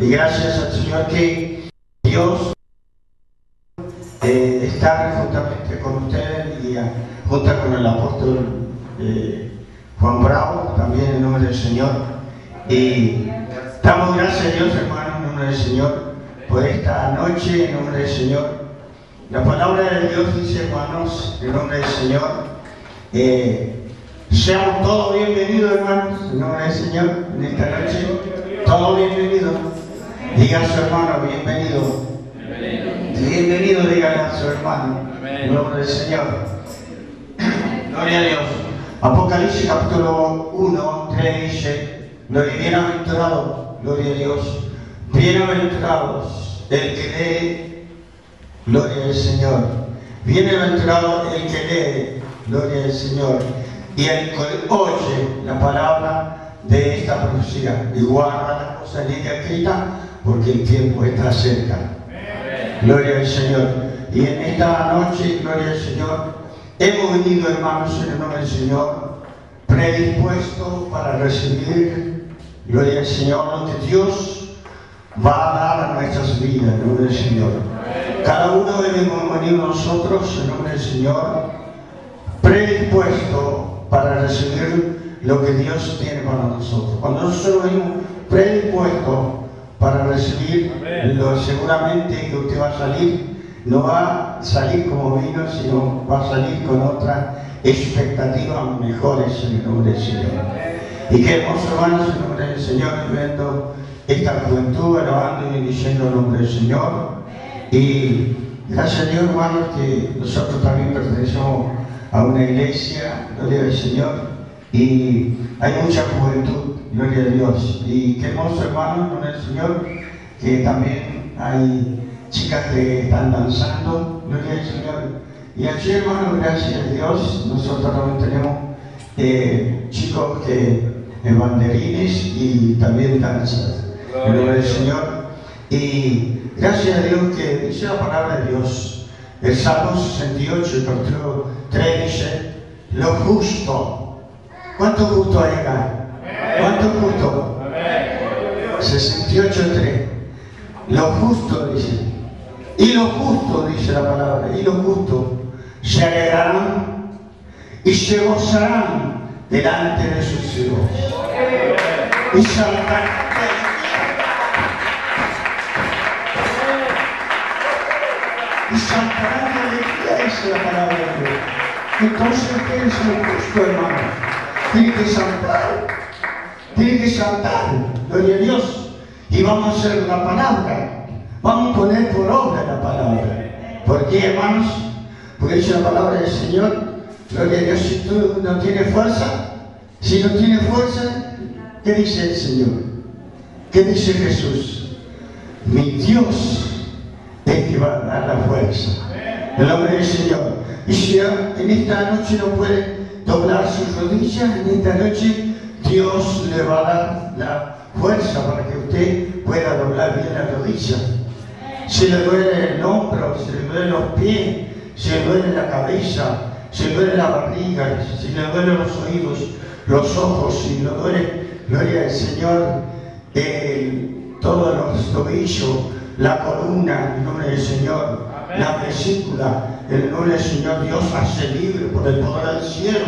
Y gracias al Señor que Dios eh, está juntamente con ustedes y junto con el apóstol eh, Juan Bravo, también en nombre del Señor. Y damos gracias a Dios, hermano, en nombre del Señor, por esta noche, en nombre del Señor. La palabra de Dios dice, hermanos, en nombre del Señor, eh, seamos todos bienvenidos, hermanos, en nombre del Señor, en esta noche. Todos bienvenidos. Diga a su hermano, bienvenido. Bienvenido, diga a su hermano, en nombre del Señor. Gloria a Dios. Apocalipsis capítulo 1, 3 dice, bienaventurado, gloria a Dios, bienaventurados el que lee, gloria al Señor, bienaventurado el que lee, gloria al Señor, y el que oye la palabra de esta profecía y guarda la cosa en ella escrita, porque el tiempo está cerca. Gloria al Señor. Y en esta noche, gloria al Señor, hemos venido, hermanos, en el nombre del Señor, predispuestos para recibir, gloria al Señor, lo que Dios va a dar a nuestras vidas, en el nombre del Señor. Cada uno debemos venir nosotros, en el nombre del Señor, predispuesto para recibir lo que Dios tiene para nosotros. Cuando nosotros venimos predispuestos para recibir lo seguramente que usted va a salir, no va a salir como vino, sino va a salir con otras expectativas mejores en el nombre del Señor. Y que hermoso hermanos en el nombre del Señor, viendo esta juventud, alabando y bendiciendo el nombre del Señor. Y gracias a Dios, hermanos, que nosotros también pertenecemos a una iglesia, gloria al Señor, y hay mucha juventud, gloria a Dios. Y qué hermoso, hermanos, con el Señor, que también hay chicas que están danzando, gloria al Señor. Y allí, hermanos, gracias a Dios, nosotros también tenemos eh, chicos que en banderines y también danzas. Nombre del Señor. Y gracias a Dios que dice la palabra de Dios. El Salmo 68, el capítulo 3 dice, lo justo. ¿Cuánto justo hay acá? ¿Cuánto justo? 68, 3. Lo justo dice. Y lo justo, dice la palabra, y lo justo se alegrarán y se gozarán delante de sus hijos. Y saltarán. Y saltarán de alegría, dice la palabra de Dios. Entonces, ¿qué es lo justo, hermano? Tiene que saltar. Tiene que saltar. Gloria a Dios. Y vamos a hacer la palabra. Vamos a poner por obra la palabra. ¿Por qué, hermanos? Porque dice la palabra del Señor, gloria a Dios, si tú no tienes fuerza, si no tienes fuerza, ¿qué dice el Señor? ¿Qué dice Jesús? Mi Dios es que va a dar la fuerza. El nombre del Señor. Y si en esta noche no puede doblar sus rodillas, en esta noche Dios le va a dar la fuerza para que usted pueda doblar bien la rodilla. Si le duele el hombro, si le duele los pies, si le duele la cabeza, si le duele la barriga, si le duelen los oídos, los ojos, si le duele, gloria al Señor, todos los tobillos, la columna, en nombre del Señor, la vesícula, el nombre del Señor, Dios hace libre por el poder del cielo,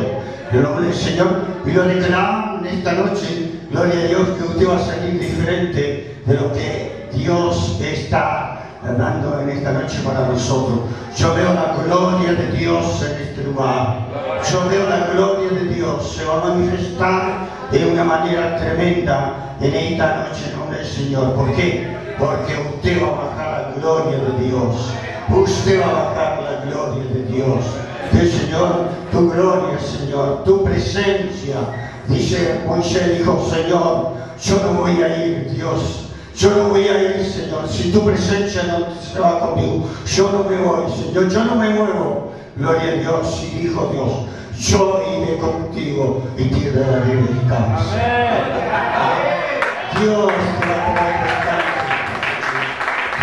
el nombre del Señor, y lo declaramos en esta noche, gloria a Dios, que usted va a salir diferente de lo que Dios está dando en esta noche para nosotros. Yo veo la gloria de Dios en este lugar. Yo veo la gloria de Dios. Se va a manifestar de una manera tremenda en esta noche en nombre del Señor. ¿Por qué? Porque usted va a bajar la gloria de Dios. Usted va a bajar la gloria de Dios. El Señor, tu gloria, Señor, tu presencia. Dice Moisés, dijo, Señor, yo no voy a ir, Dios, yo no voy a ir, Señor. Si tu presencia no se va conmigo, yo no me voy, Señor. Yo no me muevo. Gloria a Dios. Y dijo Dios, yo iré contigo y te daré descanso. Dios te va a traer descanso.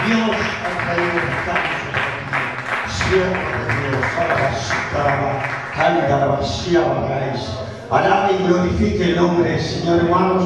Dios va a traer descanso. Alabe y glorifique el nombre del Señor, hermanos.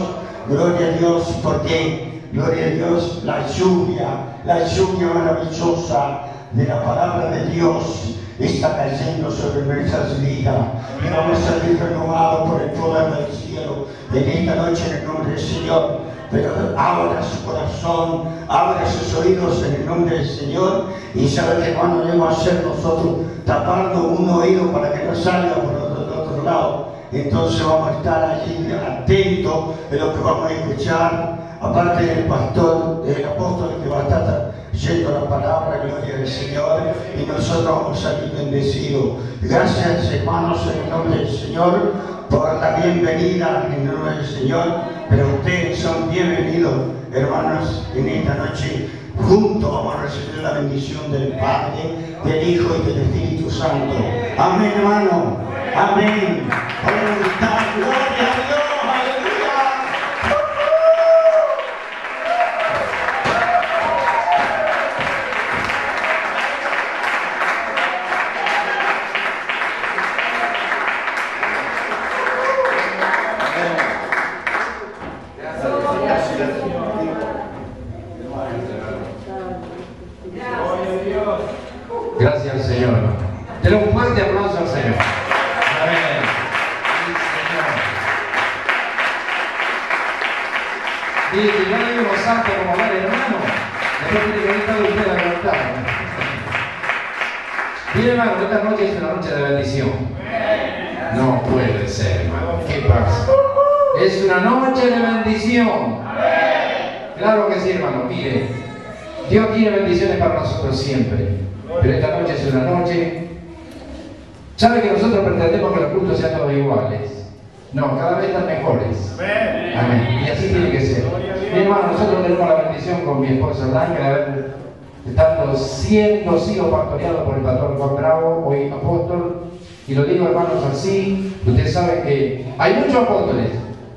Gloria a Dios, porque gloria a Dios, la lluvia, la lluvia maravillosa de la palabra de Dios está cayendo sobre nuestras vidas y vamos a salir renovados por el poder del cielo en esta noche en el nombre del Señor. Pero abra su corazón, abra sus oídos en el nombre del Señor y sabe que cuando debemos hacer nosotros tapando un oído para que no salga por otro, otro lado. Entonces vamos a estar allí atentos de lo que vamos a escuchar, aparte del pastor, del apóstol que va a estar yendo la palabra, gloria del Señor, y nosotros vamos a salir bendecidos. Gracias, hermanos, en el nombre del Señor, por la bienvenida en el nombre del Señor, pero ustedes son bienvenidos, hermanos, en esta noche. Juntos vamos a recibir la bendición del Padre, del Hijo y del Espíritu Santo. Amén, hermano. Amén. Y si no le dimos santo como hablar hermano, después tiene que venir cada usted a levantar. Mire hermano, esta noche es una noche de bendición. No puede ser, hermano. ¿Qué pasa? Es una noche de bendición. Claro que sí, hermano. Mire, Dios tiene bendiciones para nosotros siempre. Pero esta noche es una noche. ¿Sabe que nosotros pretendemos que los cultos sean todos iguales? Siendo sido pastoreado por el pastor Juan Bravo, hoy apóstol, y lo digo hermanos así, ustedes saben que hay muchos apóstoles,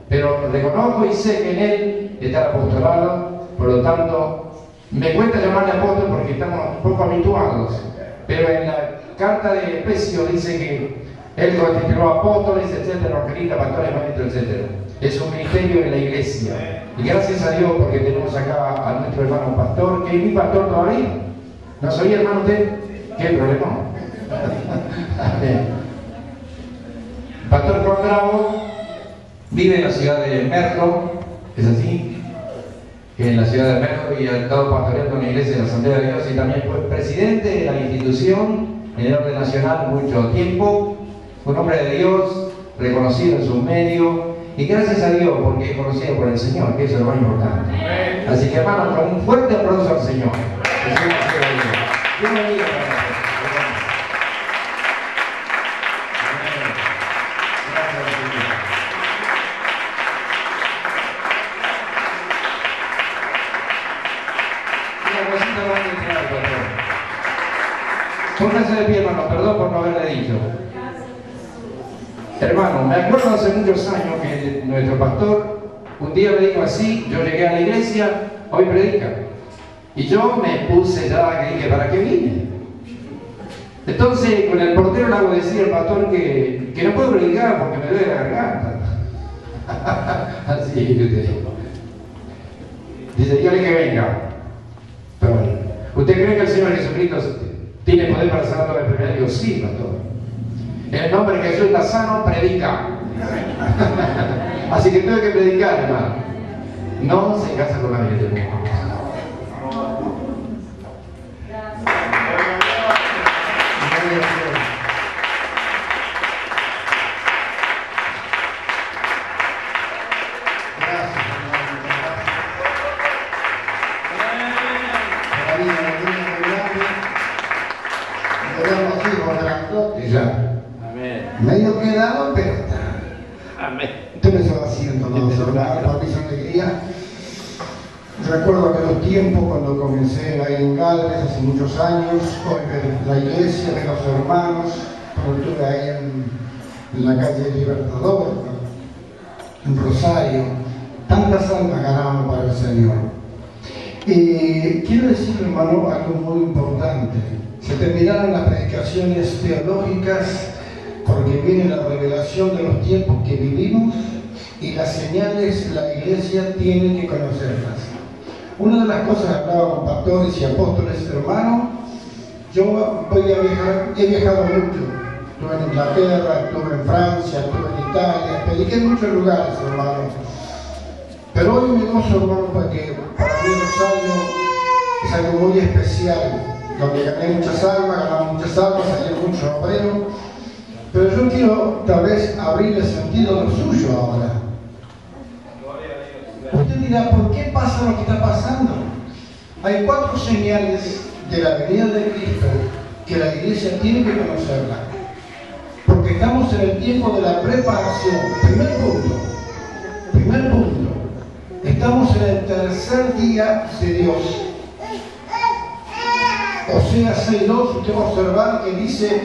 pero reconozco y sé que en él está el apostolado, por lo tanto, me cuesta llamarle apóstol porque estamos un poco habituados, pero en la carta de Efesios dice que él constituyó apóstoles, etcétera, evangelistas, pastores, maestros, etcétera. Es un ministerio en la iglesia. Y gracias a Dios porque tenemos acá a nuestro hermano pastor, que es mi pastor todavía. ¿No soy hermano usted? ¿Qué problema? Pastor Juan vive en la ciudad de Merlo, ¿es así? En la ciudad de Merlo y ha estado pastoreando en la iglesia de la Asamblea de Dios y también fue presidente de la institución en el orden nacional mucho tiempo. Un hombre de Dios, reconocido en sus medios y gracias a Dios porque es conocido por el Señor, que eso es lo más importante. Así que hermanos, con un fuerte aplauso al Señor. Bienvenido. Póngase de pie, hermano, perdón por no haberle dicho. Hermano, me acuerdo hace muchos años que nuestro pastor un día me dijo así, yo llegué a la iglesia, hoy predica. Y yo me puse ya, que dije, ¿para qué vine? Entonces, con el portero le hago decir al pastor que, que no puedo predicar porque me duele la garganta. Así yo te digo. Dice, dígale que venga. Pero, ¿usted cree que el Señor Jesucristo tiene poder para sanar la enfermedad? Digo, sí, pastor. En el nombre de Jesús está sano, predica. Así que tengo que predicar, hermano. No se casa con la vida del mundo. Muchos años, hoy de la iglesia, de los hermanos, cuando estuve ahí en, la calle Libertador, en Rosario, tantas almas ganamos para el Señor. Y quiero decir, hermano, algo muy importante. Se terminaron las predicaciones teológicas porque viene la revelación de los tiempos que vivimos y las señales la iglesia tiene que conocerlas. Una de las cosas que hablaba con pastores y apóstoles, hermanos, yo voy a viajar, he viajado mucho. Estuve en Inglaterra, estuve en Francia, estuve en Italia, prediqué en muchos lugares, hermanos. Pero hoy me gozo, hermano, porque para mí Rosario es algo muy especial, donde gané muchas almas, ganamos muchas almas, salieron muchos obreros. Pero yo quiero tal vez abrir el sentido de lo suyo ahora. ¿Por qué pasa lo que está pasando? Hay cuatro señales de la venida de Cristo que la iglesia tiene que conocerla. Porque estamos en el tiempo de la preparación. Primer punto. Primer punto. Estamos en el tercer día de Dios. O sea, 6.2, usted va a observar que dice,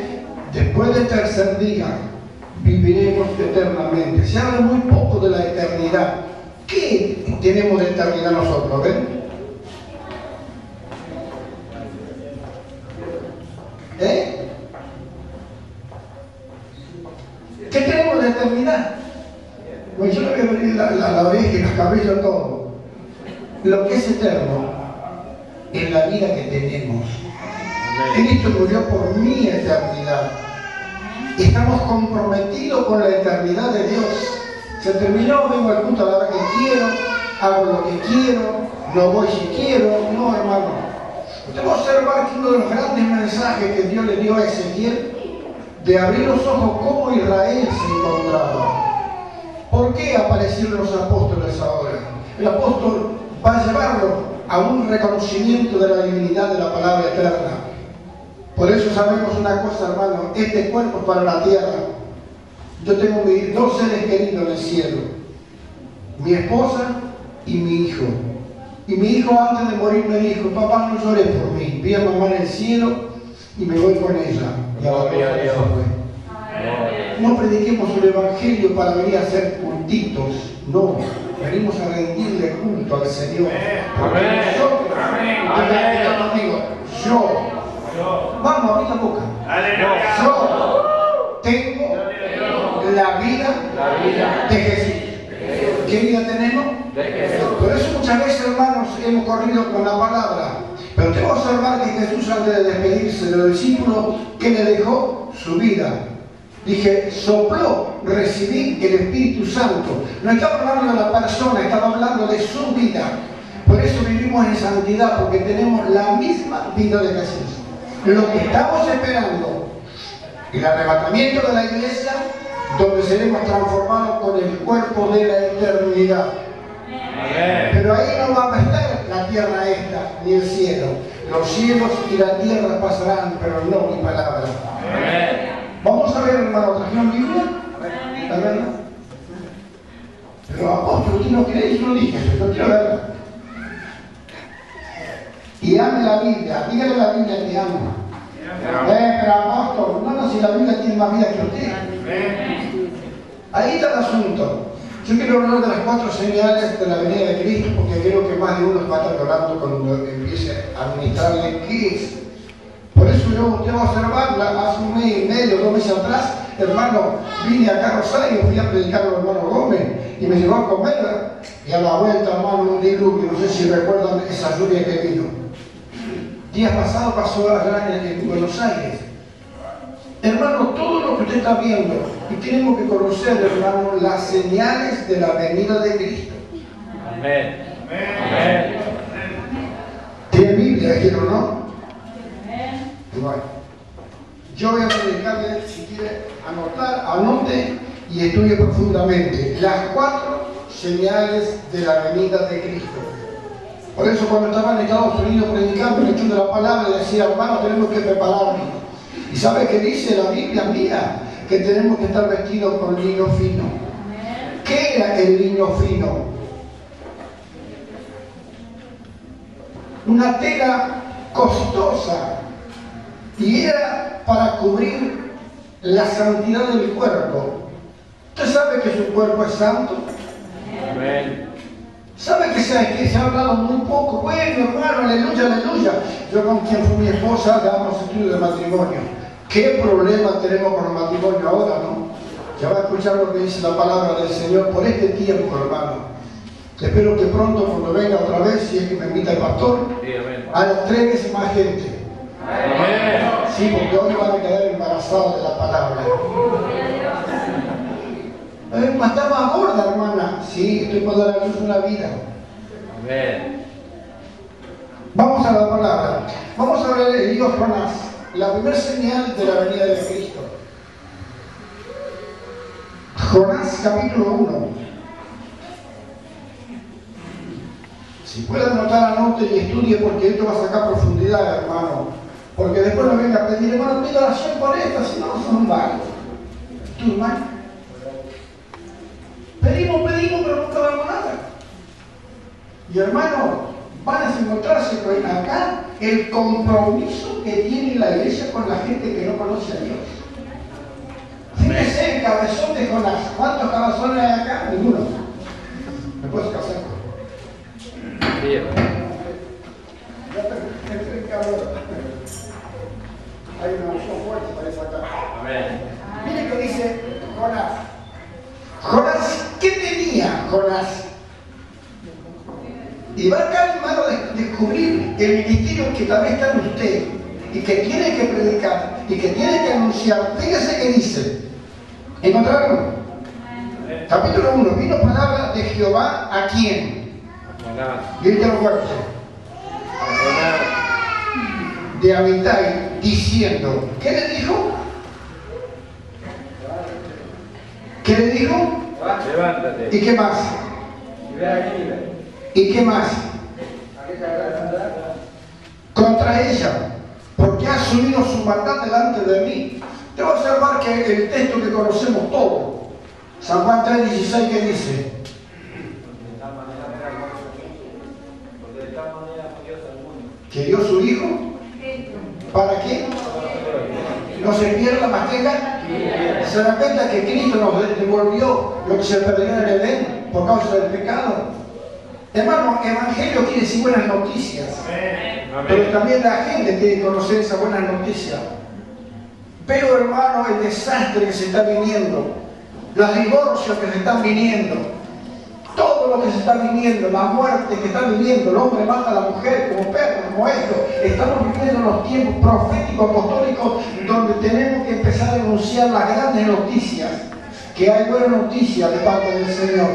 después del tercer día viviremos eternamente. Se habla muy poco de la eternidad. ¿Qué tenemos de eternidad nosotros? ¿Ven? ¿Eh? ¿Qué tenemos de eternidad? Pues yo le voy a abrir la, la, la oreja y los cabellos todo. Lo que es eterno es la vida que tenemos. Cristo murió por mi eternidad. Estamos comprometidos con la eternidad de Dios. Se terminó, vengo al culto a la hora que quiero, hago lo que quiero, no voy si quiero, no hermano. Usted va a observar que uno de los grandes mensajes que Dios le dio a Ezequiel, de abrir los ojos cómo Israel se encontraba. ¿Por qué aparecieron los apóstoles ahora? El apóstol va a llevarlo a un reconocimiento de la divinidad de la palabra eterna. Por eso sabemos una cosa, hermano, este cuerpo es para la tierra. Yo tengo mis dos seres queridos en el cielo, mi esposa y mi hijo. Y mi hijo antes de morir me dijo, papá no llores por mí, vi a mamá en el cielo y me voy con ella. Y ahora fue. No prediquemos un evangelio para venir a hacer cultitos, no. Venimos a rendirle culto al Señor. Porque nosotros, conmigo, yo, vamos a abrir la boca. Yo tengo la vida de Jesús. ¿Qué vida tenemos? Por eso muchas veces, hermanos, hemos corrido con la palabra. Pero tengo que observar que Jesús, antes de despedirse de los discípulos, ¿qué le dejó? Su vida. Dije, sopló, recibí el Espíritu Santo. No estaba hablando de la persona, estaba hablando de su vida. Por eso vivimos en santidad, porque tenemos la misma vida de Jesús. Lo que estamos esperando, el arrebatamiento de la iglesia, donde seremos transformados con el cuerpo de la eternidad. Pero ahí no va a estar la tierra esta, ni el cielo. Los cielos y la tierra pasarán, pero no mi palabra. Vamos a ver, hermano, ¿trajeron Biblia? ¿La verdad? Pero apóstol, ¿tú no creéis? Yo no dije yo quiero verla. Y ame la Biblia, dígale la Biblia que ama. Eh, pero apóstol, no, no, si la Biblia tiene más vida que usted. Ahí está el asunto. Yo quiero hablar de las cuatro señales de la venida de Cristo, porque creo que más de uno va a cuando empiece a administrarle qué es. Por eso yo tengo a observarla hace un mes y medio, dos meses atrás, hermano, vine acá a Rosario, fui a predicar al hermano Gómez y me llevó a comer y a la vuelta, hermano, un diluvio, no sé si recuerdan esa lluvia que vino. Días pasados pasó allá en Buenos Aires. Hermano, todo lo que usted está viendo, y tenemos que conocer, hermano, las señales de la venida de Cristo. Amén. Amén. ¿Tiene Biblia, quiero no? Igual. Yo voy a predicarle, si quiere anotar, anote y estudie profundamente las cuatro señales de la venida de Cristo. Por eso cuando estaba en Estados Unidos predicando el hecho de la palabra, decía, hermano, tenemos que prepararnos. ¿Y sabe qué dice la Biblia mía? Que tenemos que estar vestidos con lino fino. ¿Qué era el lino fino? Una tela costosa y era para cubrir la santidad del cuerpo. ¿Usted sabe que su cuerpo es santo? Amén. ¿Sabe que se, que se ha hablado muy poco? Bueno, hermano, aleluya, aleluya. Yo con quien fue mi esposa damos estudio de matrimonio. ¿Qué problema tenemos con el matrimonio ahora, no? Ya va a escuchar lo que dice la palabra del Señor por este tiempo, hermano. Espero que pronto cuando venga otra vez, si es que me invita el pastor, veces más gente. Sí, porque hoy van a quedar embarazados de la palabra. Eh, está más gorda, hermana. Sí, estoy por dar a luz una vida. Vamos a la palabra. Vamos a ver el libro Jonás, la primera señal de la venida de Cristo. Jonás capítulo 1. Si puede anotar, anote y estudie porque esto va a sacar profundidad, hermano. Porque después no venga a pedir, hermano, pido oración por esta, si no, son varios. ¿Tú, hermano? Pedimos, pedimos, pero nunca damos nada. Y hermano, van a encontrarse acá el compromiso que tiene la iglesia con la gente que no conoce a Dios. Fíjese el cabezón de Jonás. ¿Cuántos cabezones hay acá? Ninguno. ¿Me puedes casar? Hay una emoción fuerte para sacar. Amén. Mire que dice Jonás. Jonás, ¿qué tenía Jonás? Y va acá, hermano, de descubrir el ministerio que también está en usted y que tiene que predicar y que tiene que anunciar. Fíjese que dice. ¿Encontraron? Capítulo 1. Vino palabra de Jehová a quién? Grítalo fuerte. De Abitai diciendo, ¿qué le dijo? ¿Qué le dijo? Levántate. ¿Y qué más? ¿Y qué más? Contra ella, porque ha asumido su maldad delante de mí. Debo observar que el texto que conocemos todos, San Juan 3:16, ¿qué dice? que dio su Hijo. ¿Para qué? No se pierda más tenga. Se da que Cristo nos devolvió lo que se perdió en el Edén por causa del pecado. Hermano, Evangelio quiere decir buenas noticias. Pero también la gente quiere conocer esa buena noticia. Pero hermano, el desastre que se está viniendo, los divorcios que se están viniendo, todo lo que se está viviendo, la muerte que está viviendo, el hombre mata a la mujer como perro, como esto. Estamos viviendo los tiempos proféticos, apostólicos, donde tenemos que empezar a anunciar las grandes noticias, que hay buenas noticias de parte del Señor.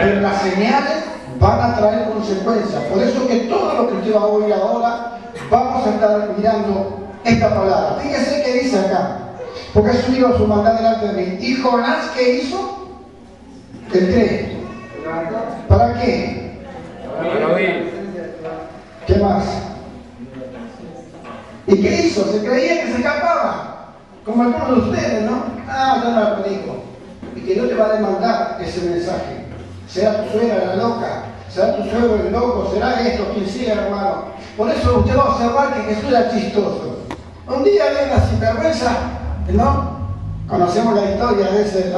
Pero las señales van a traer consecuencias. Por eso que todo lo que usted va a oír ahora, vamos a estar mirando esta palabra. Fíjese qué dice acá. Porque ha subido su maldad delante de mí. Y Jonás, ¿qué hizo? El 3. ¿Para qué? Para oír. ¿Qué más? ¿Y qué hizo? Se creía que se escapaba. Como algunos de ustedes, ¿no? Ah, yo no lo predico. Y que no te va a demandar ese mensaje. Será tu suegra la loca, será tu suegro el loco, será esto, quien sea, hermano. Por eso usted va a observar que Jesús era chistoso. Un día viene sin vergüenza, ¿no? Conocemos la historia de ese,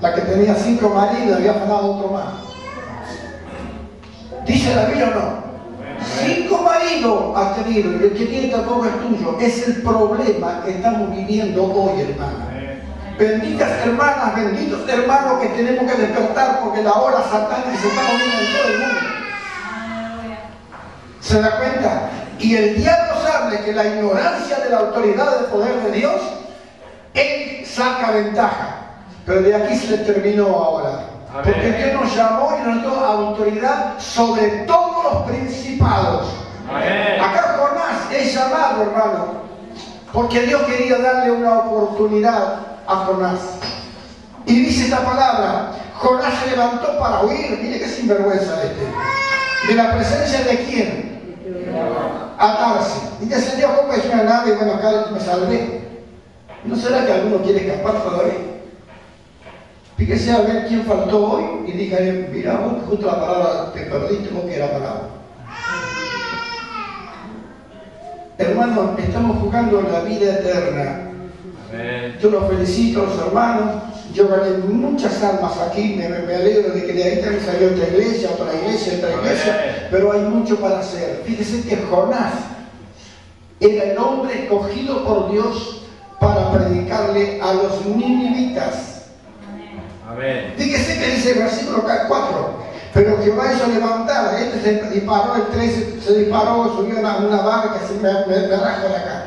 la que tenía cinco maridos y había ganado otro más. ¿Dice la Biblia o no? Cinco maridos has tenido y el que tiene tampoco es tuyo. Es el problema que estamos viviendo hoy, hermano. Benditas hermanas, benditos hermanos que tenemos que despertar porque la hora satánica se está moviendo en todo el mundo. ¿Se da cuenta? Y el diablo sabe que la ignorancia de la autoridad del poder de Dios, él saca ventaja. Pero de aquí se terminó ahora. Porque Dios nos llamó y nos dio autoridad sobre todos los principados. Acá Jonás es llamado, hermano, porque Dios quería darle una oportunidad a Jonás. Y dice esta palabra, Jonás se levantó para huir, mire qué sinvergüenza este, de la presencia de quién? Atarse. Y descendió como es una nave bueno, acá me salvé. ¿No será que alguno quiere escapar todavía? Fíjese a ver quién faltó hoy y dígale, mira, justo la palabra te perdiste que era palabra. Hermanos, estamos jugando la vida eterna. Yo los felicito, los hermanos. Yo gané muchas almas aquí. Me, alegro de que de ahí también salió otra iglesia, otra iglesia, otra iglesia. Pero hay mucho para hacer. Fíjese que Jonás era el hombre escogido por Dios para predicarle a los ninivitas. Fíjese que dice el versículo 4. Pero Jehová hizo levantar, este se disparó, el 13 se disparó, subió a una, barca se me, me, me arrancó la cara.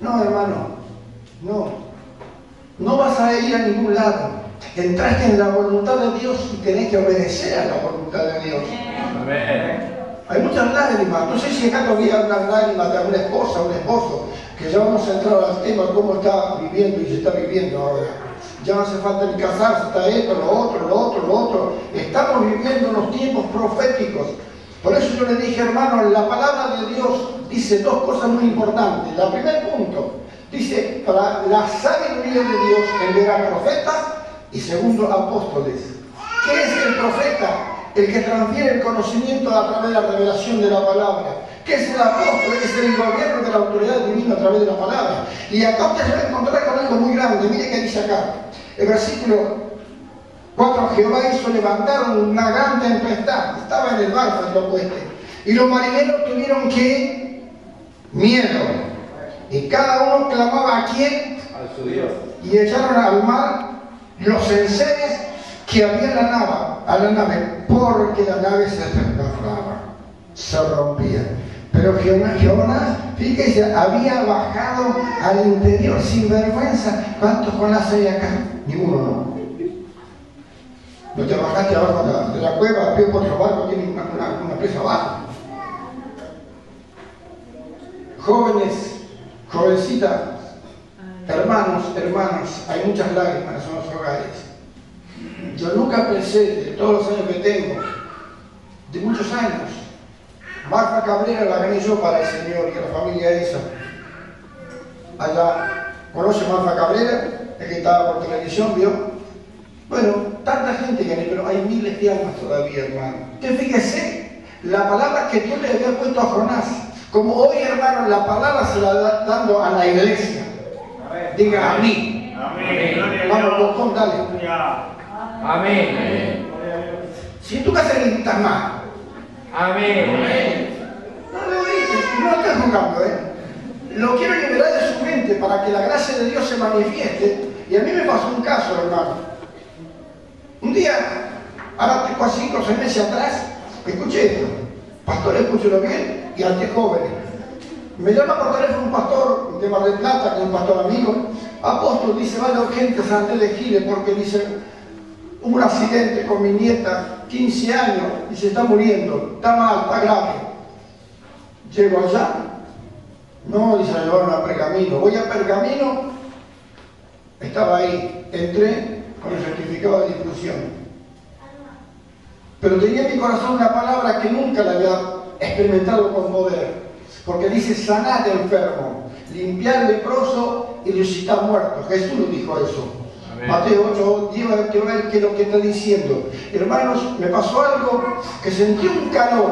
No, hermano, no. No vas a ir a ningún lado. Entraste en la voluntad de Dios y tenés que obedecer a la voluntad de Dios. Hay muchas lágrimas. No sé si acá todavía hay unas lágrimas de una esposa o un esposo, que ya vamos a entrar al tema cómo está viviendo y se está viviendo ahora. Ya no hace falta ni casarse, está esto, lo otro, lo otro, lo otro. Estamos viviendo unos tiempos proféticos. Por eso yo le dije, hermano, la palabra de Dios dice dos cosas muy importantes. El primer punto, dice, para la sabiduría de Dios enviará profetas y segundo, apóstoles. ¿Qué es el profeta? El que transfiere el conocimiento a través de la revelación de la palabra. ¿Qué es el apóstol? Es el gobierno de la autoridad divina a través de la palabra. Y acá usted se va a encontrar con algo muy grande. Mire qué dice acá. El versículo 4. Jehová hizo levantar una gran tempestad. Estaba en el barco el loco este. Y los marineros tuvieron que miedo. Y cada uno clamaba a quién? A su Dios. Y echaron al mar los enseres que había en la nave, a la nave, porque la nave se desgarraba, se rompía. Pero Jonás, fíjese, había bajado al interior sin vergüenza. ¿Cuántos Jonás hay acá? Ninguno, ¿no? No te bajaste abajo de la, cueva, pie por barco, tiene una, una presa abajo. Jóvenes, jovencitas, hermanos, hermanas, hay muchas lágrimas en los hogares. Yo nunca pensé, de todos los años que tengo, de muchos años, Marta Cabrera la gané yo para el Señor y la familia esa. Allá, ¿conoce Marta Cabrera? El que estaba por televisión, ¿vio? Bueno, tanta gente que pero hay miles de almas todavía, hermano. Que fíjese, la palabra que Dios le había puesto a Jonás, como hoy, hermano, la palabra se la está dando a la iglesia. Diga a mí. Amén. Vamos, bocón, dale. Amén. Si en tu casa gritas más. Amén. No lo grites, no estás jugando, ¿eh? Lo quiero liberar de su mente para que la gracia de Dios se manifieste. Y a mí me pasó un caso, hermano. Un día, ahora casi cinco o seis meses atrás, escuché esto. Pastor, escúchelo bien y ante jóvenes. Me llama por teléfono un pastor de Mar del Plata, que es un pastor amigo. Apóstol, dice, vaya urgente San de Giles porque dice, hubo un accidente con mi nieta, 15 años, y se está muriendo, está mal, está grave. Llego allá, no, dice, la llevaron a Pergamino. Voy a Pergamino, estaba ahí, entré con el certificado de difusión. Pero tenía en mi corazón una palabra que nunca la había experimentado con poder. Porque dice sanar enfermo, limpiar leproso y resucitar muerto. Jesús lo dijo eso. Mateo 8, lleva a ver qué es lo que está diciendo. Hermanos, me pasó algo que sentí un calor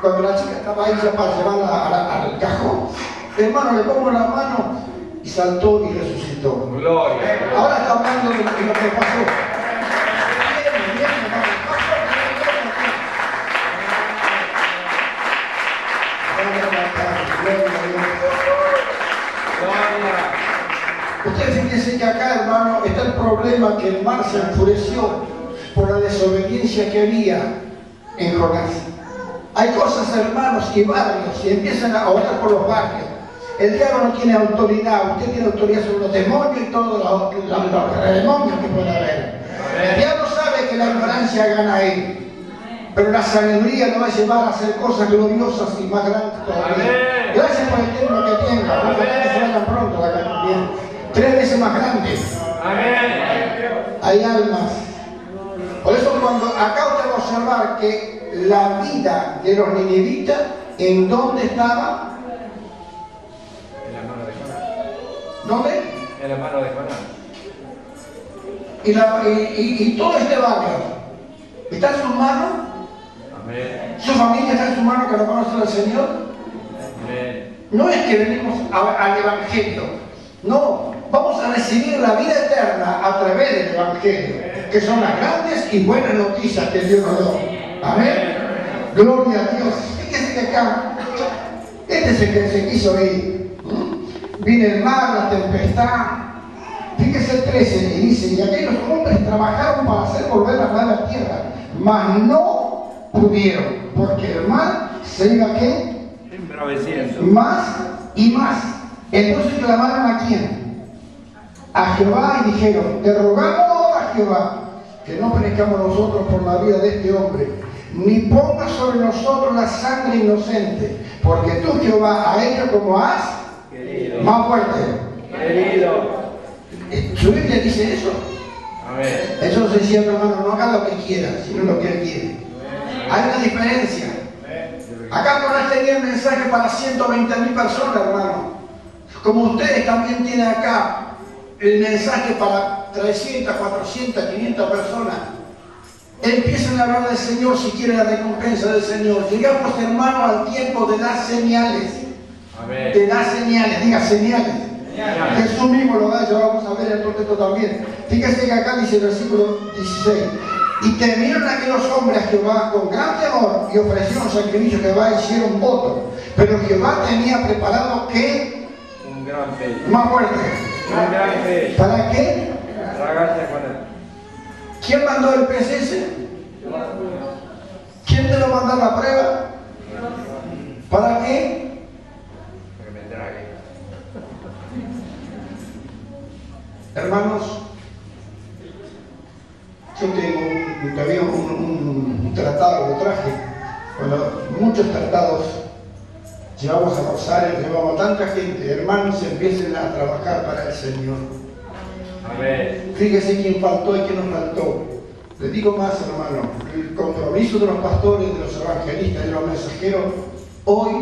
cuando la chica estaba ahí ya para llevarla al cajón. Hermano, le pongo la mano y saltó y resucitó. Gloria. Ahora está hablando de lo que pasó. Ustedes fíjense que acá, hermano, está el problema que el mar se enfureció por la desobediencia que había en Jonás. Hay cosas, hermanos, y barrios, y empiezan a orar por los barrios. El diablo no tiene autoridad, usted tiene autoridad sobre los demonios y todos los, demonios que pueda haber. El diablo sabe que la ignorancia gana a él. Pero la sabiduría lo va a llevar a hacer cosas gloriosas y más grandes todavía. Gracias por el tiempo que tenga. Ojalá que se vayan pronto también. Tres veces más grandes. Hay almas. Por eso cuando acá usted va a observar que la vida de los ninivitas, ¿en dónde estaba? En la mano de Jonás. ¿Dónde? En la mano de Jonás. Y, la, y, y, y todo este barrio, ¿está en sus manos? Amén. ¿Su familia está en sus manos que no conocen al Señor? No es que venimos a- al Evangelio, no, vamos a recibir la vida eterna a través del Evangelio, que son las grandes y buenas noticias que Dios nos da. Amén. Gloria a Dios. Fíjese que acá, este es el que se quiso ir. Viene el mar, la tempestad. Fíjese el 13 y dice, y aquellos hombres trabajaron para hacer volver la a tierra, mas no pudieron, porque el mal se iba qué? Más y más. Entonces clamaron a quién? A Jehová y dijeron, te rogamos a Jehová que no perezcamos nosotros por la vida de este hombre, ni ponga sobre nosotros la sangre inocente, porque tú Jehová a hecho como has querido. más fuerte. Querido. ¿Su Biblia dice eso? Eso se decía, hermano, no haga lo que quiera, sino lo que él quiere. Hay una diferencia. Acá Corás tenía el mensaje para 120 mil personas, hermano. Como ustedes también tienen acá el mensaje para 300, 400, 500 personas. Empiecen a hablar del Señor si quieren la recompensa del Señor. Llegamos, hermano, al tiempo de las señales. De las señales, diga señales. Jesús mismo lo da, ya vamos a ver el contexto también. Fíjese que acá dice el versículo 16. Y temieron aquellos hombres a Jehová con gran temor y ofrecieron sacrificio a Jehová y hicieron voto. Pero Jehová tenía preparado que... Un gran fe. Más fuerte. Un gran. ¿Para qué? ¿Quién mandó el PSS? ¿Quién te lo mandó a la prueba? ¿Para qué? Para que me trague. Hermanos, yo tengo todavía un, tratado que traje, cuando muchos tratados llevamos a Rosario, llevamos a tanta gente, hermanos, empiecen a trabajar para el Señor. Amén. Fíjese quién faltó y quién nos faltó. Le digo más, hermano, el compromiso de los pastores, de los evangelistas, de los mensajeros, hoy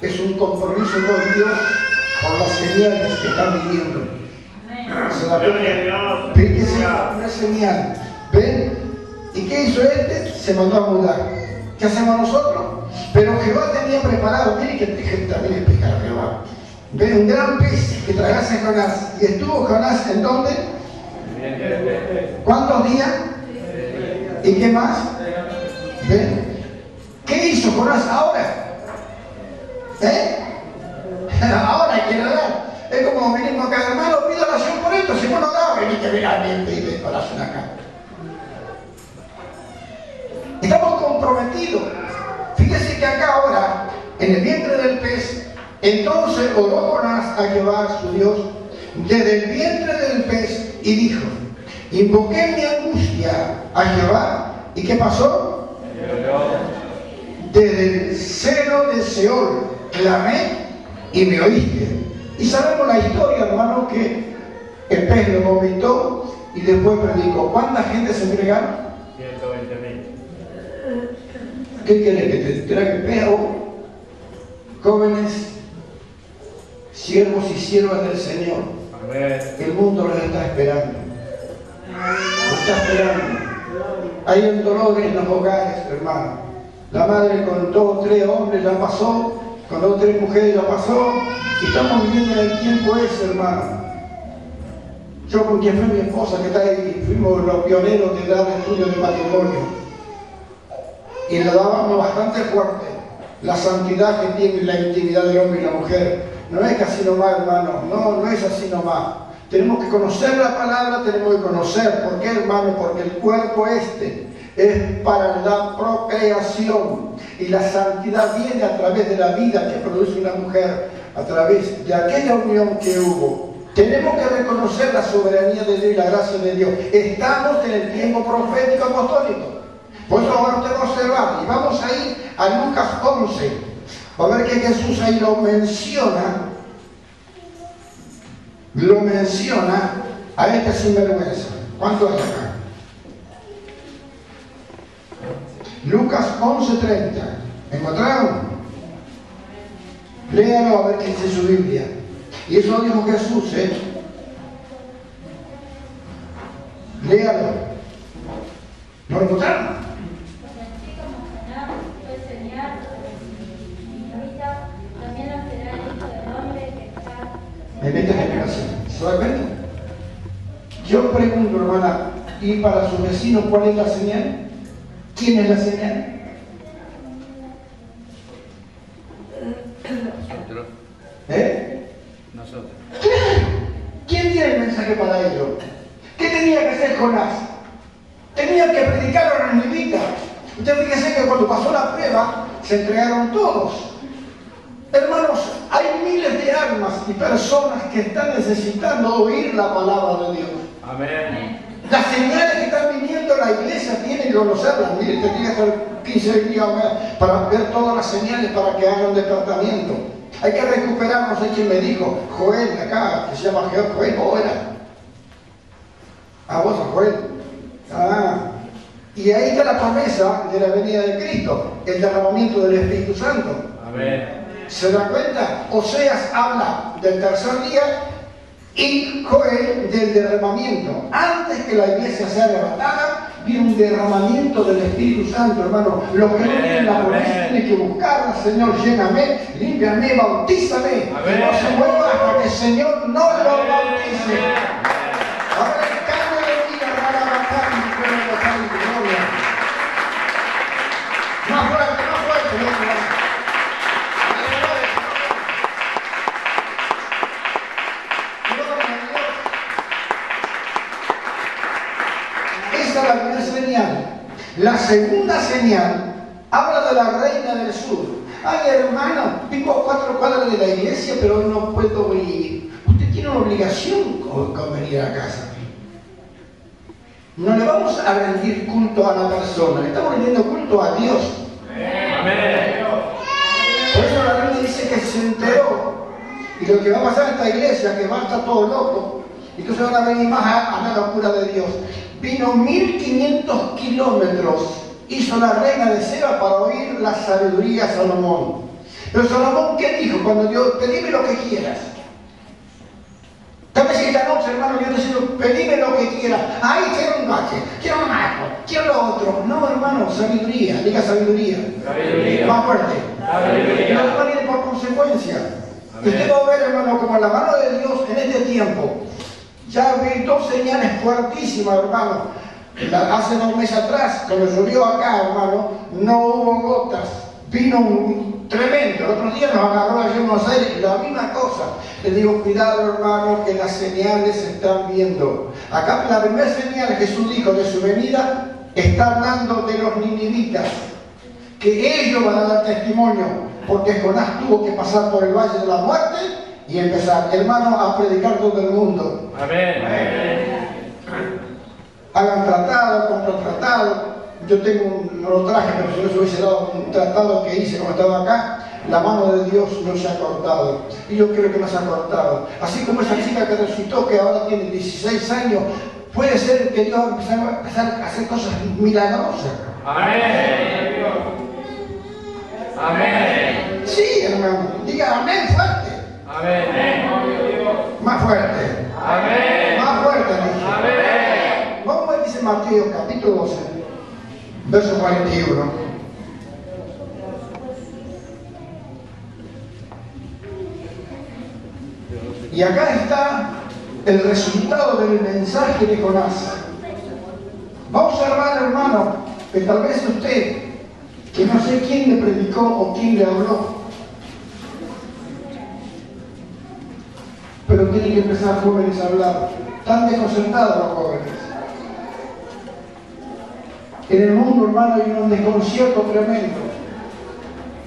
es un compromiso con Dios por las señales que están viviendo. Fíjese una señal ¿Ven? ¿Y qué hizo este? Se mandó a mudar. ¿Qué hacemos nosotros? Pero Jehová tenía preparado, mire que también explicar a Jehová. ¿Ven? Un gran pez que tragase Jonás. ¿Y estuvo Jonás en dónde? ¿Cuántos días? ¿Y qué más? ¿Ven? ¿Qué hizo Jonás ahora? ¿Eh? ahora quiere dar. Es como venimos acá, hermano, pido oración por esto. Si vos no das, venite a ver a mí y oración acá. Estamos comprometidos. Fíjese que acá ahora, en el vientre del pez, entonces oró Jonás a Jehová, su Dios, desde el vientre del pez y dijo, invoqué mi angustia a Jehová. ¿Y qué pasó? Desde el seno del Seol clamé y me oíste. Y sabemos la historia, hermano, que el pez lo vomitó y después predicó. ¿Cuánta gente se entregaron? ¿Qué quiere que te trague perro? Jóvenes, siervos y siervas del Señor. El mundo los está esperando. Los está esperando. Hay un dolor en los hogares, hermano. La madre con dos tres hombres ya pasó, con dos tres mujeres ya pasó. Y estamos viviendo en el tiempo ese, hermano. Yo con quien fue mi esposa, que está ahí, fuimos los pioneros de dar estudios de matrimonio y le dábamos bastante fuerte la santidad que tiene la intimidad del hombre y la mujer. No es que así nomás, hermano, no, no es así nomás. Tenemos que conocer la palabra, tenemos que conocer. ¿Por qué, hermano? Porque el cuerpo este es para la procreación. Y la santidad viene a través de la vida que produce una mujer, a través de aquella unión que hubo. Tenemos que reconocer la soberanía de Dios y la gracia de Dios. Estamos en el tiempo profético apostólico. Pues ahora usted va a observar y vamos a ir a Lucas 11 a ver que Jesús ahí lo menciona, lo menciona a este sinvergüenza. ¿Cuánto hay acá? Lucas 11:30. ¿Encontraron? Léalo a ver qué dice su Biblia. Y eso lo dijo Jesús, ¿eh? Léalo. ¿No lo encontraron? En esta generación. ¿Se Yo pregunto, hermana, ¿y para sus vecinos cuál es la señal? ¿Quién es la señal? Nosotros. ¿Eh? Nosotros. ¿Quién tiene el mensaje para ellos? ¿Qué tenía que hacer Jonás? Tenía que predicar a los ninivitas. Usted fíjese que cuando pasó la prueba, se entregaron todos. Hermanos, hay miles de almas y personas que están necesitando oír la palabra de Dios. Amén. Las señales que están viniendo a la iglesia tienen que conocerlas. Mire, te tiene que estar 15 días para ver todas las señales para que hagan departamento. Hay que recuperarnos. Hay quien me dijo, Joel, acá, que se llama Joel, ¿o era? A vos, Joel. Ah, y ahí está la promesa de la venida de Cristo, el derramamiento del Espíritu Santo. Amén. ¿Se da cuenta? Oseas habla del tercer día y Joel del derramamiento. Antes que la iglesia sea arrebatada, viene un derramamiento del Espíritu Santo, hermano. Los que no tienen la promesa tienen que buscarla, Señor, lléname, límpiame, bautízame. No se mueva hasta que el Señor no lo bautice. Ahora el cambio de vida para matar mi pueblo, Padre de gloria. Más fuerte, más fuerte, más fuerte. Esa es la primera señal. La segunda señal habla de la reina del sur. Ay, hermano, vivo a cuatro cuadras de la iglesia, pero hoy no puedo ir. Usted tiene una obligación con, con venir a casa. No le vamos a rendir culto a la persona, le estamos rendiendo culto a Dios. Amén. Por eso la Biblia dice que se enteró. Y lo que va a pasar en esta iglesia, que va a estar todo loco, se van a venir más a, a la locura de Dios. Vino 1500 kilómetros, hizo la reina de Seba para oír la sabiduría de Salomón. Pero Salomón, ¿qué dijo? Cuando Dios, pedime lo que quieras. Tal vez esta noche, hermano, yo decido, pedime lo que quieras. Ay, quiero un bache, quiero un arco, quiero lo otro. No, hermano, sabiduría, diga sabiduría. Sabiduría. Más fuerte. Sabiduría. No va a por consecuencia. Y usted va a ver, hermano, como la mano de Dios en este tiempo. Ya vi dos señales fuertísimas, hermano. La- hace dos meses atrás, cuando llovió acá, hermano, no hubo gotas. Vino un tremendo. El otro día nos agarró allí en Buenos Aires, la misma cosa. Le digo, cuidado, hermano, que las señales se están viendo. Acá la primera señal Jesús dijo de su venida está hablando de los ninivitas que ellos van a dar testimonio, porque Jonás tuvo que pasar por el valle de la muerte y empezar, hermano, a predicar todo el mundo. Amén. Hagan tratado, contra tratado. Yo tengo un, no lo traje, pero si no se hubiese dado un tratado que hice como estaba acá, la mano de Dios no se ha cortado. Y yo creo que no se ha cortado. Así como esa chica que resucitó, que ahora tiene 16 años, puede ser que Dios va a empezar a empezar a hacer cosas milagrosas. Amén. Amén. Sí, hermano. Diga amén fuerte. Amén. Más fuerte. Amén. Más fuerte, dije. Amén. Vamos a ver, dice Mateo capítulo 12, verso 41. Y acá está el resultado del mensaje de Jonás. Vamos a observar, hermano, que tal vez usted, que no sé quién le predicó o quién le habló, pero tienen que empezar jóvenes a hablar. Están desconcertados los jóvenes. En el mundo, hermano, hay un desconcierto tremendo.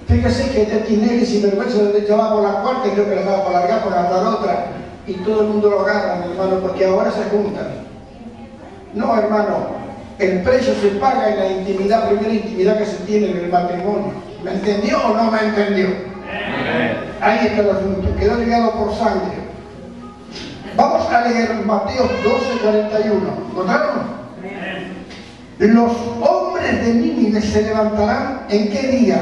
Fíjese que este Tinelli sin vergüenza de va por la cuarta y creo que la va para largar por agarrar otra y todo el mundo lo agarra, hermano, porque ahora se juntan. No, hermano, el precio se paga en la intimidad, primera intimidad que se tiene en el matrimonio. ¿Me entendió o no me entendió? Ahí está el asunto, quedó ligado por sangre. Vamos a leer Mateo 12, 41. ¿Encontraron? Los hombres de Nínive se levantarán en qué día?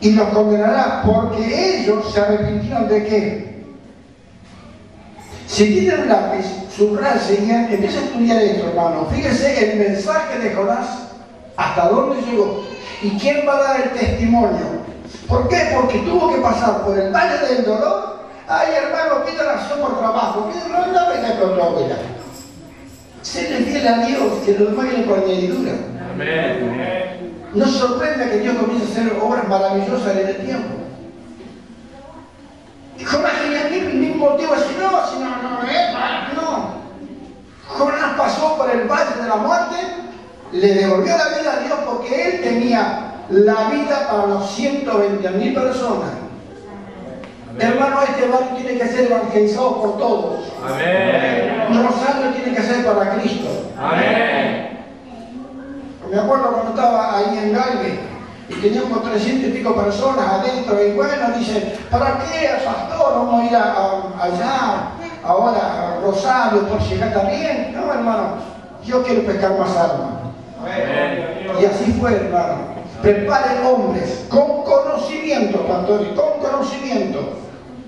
Y los condenará porque ellos se arrepintieron de qué? Si tienen un lápiz, subraye y empieza a estudiar esto, hermano. Fíjese el mensaje de Jonás, hasta dónde llegó. ¿Y quién va a dar el testimonio? ¿Por qué? Porque tuvo que pasar por el valle del dolor. Ay, hermano, pide oración por trabajo. Pide no, no venga con tu abuela. Séle fiel a Dios, que lo demás por añadidura. Amén. No sorprende que Dios comience a hacer obras maravillosas en el tiempo. Jonás tenía el mismo motivo, si no, si no, no, eh, no. Jonás pasó por el valle de la muerte le devolvió la vida a Dios porque él tenía la vida para los 120 mil personas. Hermano, este barrio tiene que ser evangelizado por todos. Amén. Rosario tiene que ser para Cristo. Amén. Me acuerdo cuando estaba ahí en Galve y teníamos 300 y pico personas adentro y bueno, dice, ¿para qué, pastor? Vamos a ir a, a- allá, ahora a Rosario por si está bien. No, hermano, yo quiero pescar más almas. Y así fue, hermano. Preparen hombres con conocimiento, pastor, y con conocimiento.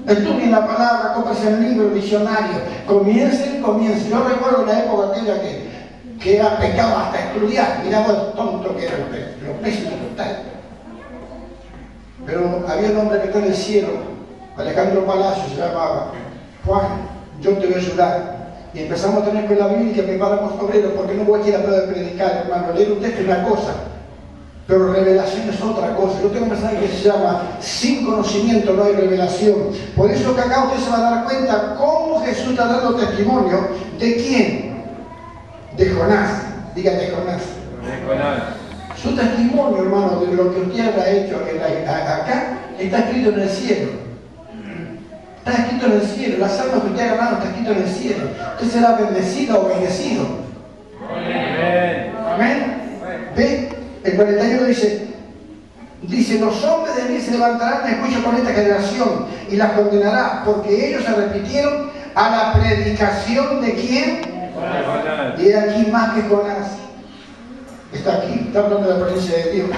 Estudien la palabra, cómprese el libro, el diccionario. Comiencen, comiencen. Yo recuerdo la época aquella que, que era pecado hasta estudiar. Mirá vos, tonto que era pe- lo pésimo total. Pero había un hombre que está en el cielo, Alejandro Palacio se llamaba. Juan, yo te voy a ayudar. Y empezamos a tener con la Biblia que preparamos obreros, porque no voy a ir a poder predicar, hermano. Leer un texto es una cosa, pero revelación es otra cosa. Yo tengo un mensaje que se llama Sin conocimiento no hay revelación. Por eso que acá usted se va a dar cuenta cómo Jesús está dando testimonio de quién. De Jonás. Diga de Jonás. Su testimonio, hermano, de lo que usted ha hecho acá está escrito en el cielo. Está escrito en el cielo. Las almas que usted ha ganado está escrito en el cielo. Usted será bendecido o bendecido. Amén. Amén. Ve, el 41 dice, dice, los hombres de mí se levantarán en juicio con esta generación y las condenará, porque ellos se repitieron a la predicación de quién? Y he aquí más que Jonás. Está aquí, está hablando de la presencia de Dios.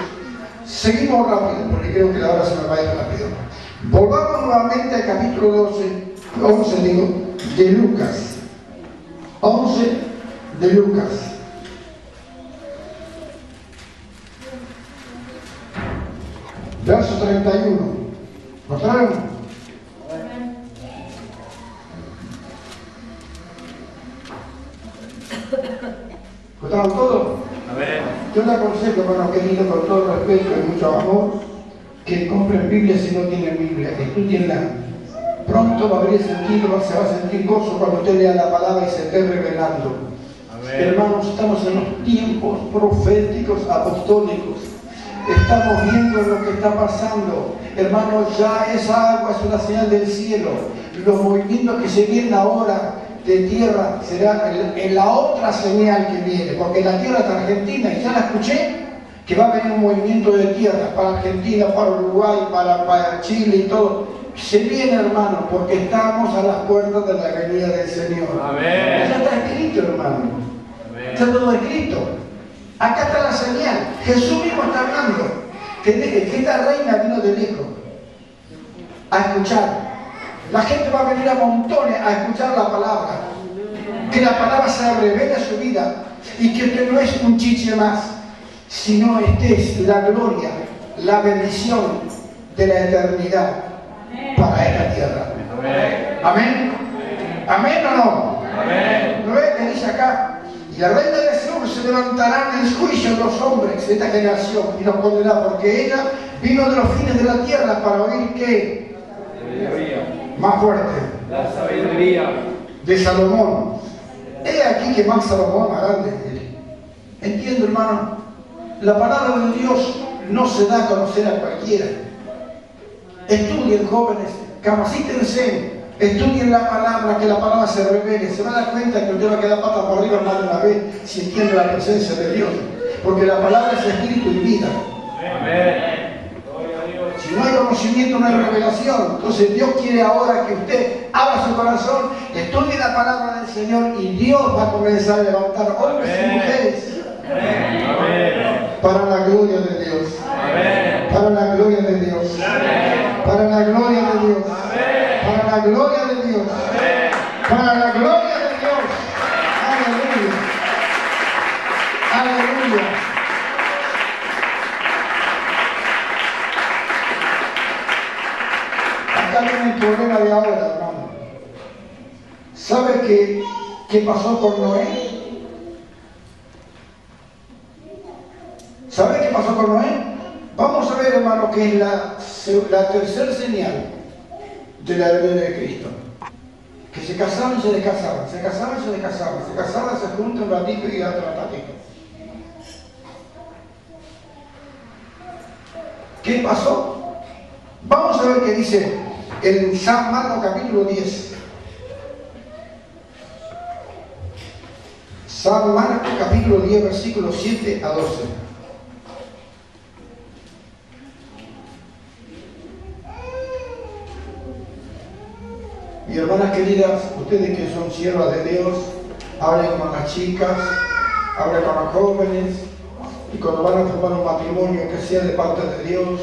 Seguimos rápido, porque creo que la hora se me va a ir rápido. Volvamos nuevamente al capítulo 12, 11, digo, de Lucas. 11 de Lucas. Verso 31. ¿Encontraron? ¿Encontraron todo? Amén. Yo le aconsejo, hermano querido, con todo respeto y mucho amor, que compren Biblia si no tienen Biblia, estudienla. Pronto va a abrir sentido, se va a sentir gozo cuando usted lea la palabra y se esté revelando. Amén. Hermanos, estamos en los tiempos proféticos apostólicos. Estamos viendo lo que está pasando. Hermanos, ya esa agua es una señal del cielo. Los movimientos que se vienen ahora de tierra será en la otra señal que viene. Porque la tierra está Argentina y ya la escuché que va a venir un movimiento de tierra para Argentina, para Uruguay, para, para Chile y todo. Se viene, hermano, porque estamos a las puertas de la venida del Señor. Amén. Ya está escrito, hermano. Está Amén. todo escrito. Acá está la señal. Jesús mismo está hablando. Que, esta reina vino de lejos a escuchar. La gente va a venir a montones a escuchar la palabra. Que la palabra se revele a su vida. Y que usted no es un chiche más, sino este es la gloria, la bendición de la eternidad para esta tierra. Amén. Amén. Amén o no. Amén. ¿No ves? Me dice acá. Y la reina de sur se levantará en el juicio de los hombres de esta generación y los condenará, porque ella vino de los fines de la tierra para oír Sabiduría. más fuerte, La sabiduría. de Salomón. He aquí que más Salomón más grande. Entiendo, hermano, la palabra de Dios no se da a conocer a cualquiera. Estudien, jóvenes, capacítense, estudien la palabra, que la palabra se revele. Se van a dar cuenta que usted va a quedar pata por arriba más de una vez si entiende la presencia de Dios. Porque la palabra es espíritu y vida. Amén. Si no hay conocimiento, no hay revelación. Entonces Dios quiere ahora que usted abra su corazón, estudie la palabra del Señor y Dios va a comenzar a levantar hombres y Amén. mujeres Amén. para la gloria de Dios. Amén. Para la gloria de Dios. Para la gloria de Dios. Para la gloria de Dios. Para la gloria de Dios. Aleluya. Aleluya. Acá viene el problema de ahora, hermano. ¿Sabe qué, qué pasó con Noé? ¿Sabe qué pasó con Noé? Vamos a ver, hermano, que es la, la tercera señal de la venida de Cristo. Que se casaban y se descasaban, se casaban y se descasaban, se casaban, se juntan un ratito y otro ratito. ¿Qué pasó? Vamos a ver qué dice en San Marcos capítulo 10. San Marcos capítulo 10, versículo 7 a 12. Mi hermanas queridas, ustedes que son siervas de Dios, hablen con las chicas, hablen con los jóvenes, y cuando van a formar un matrimonio que sea de parte de Dios,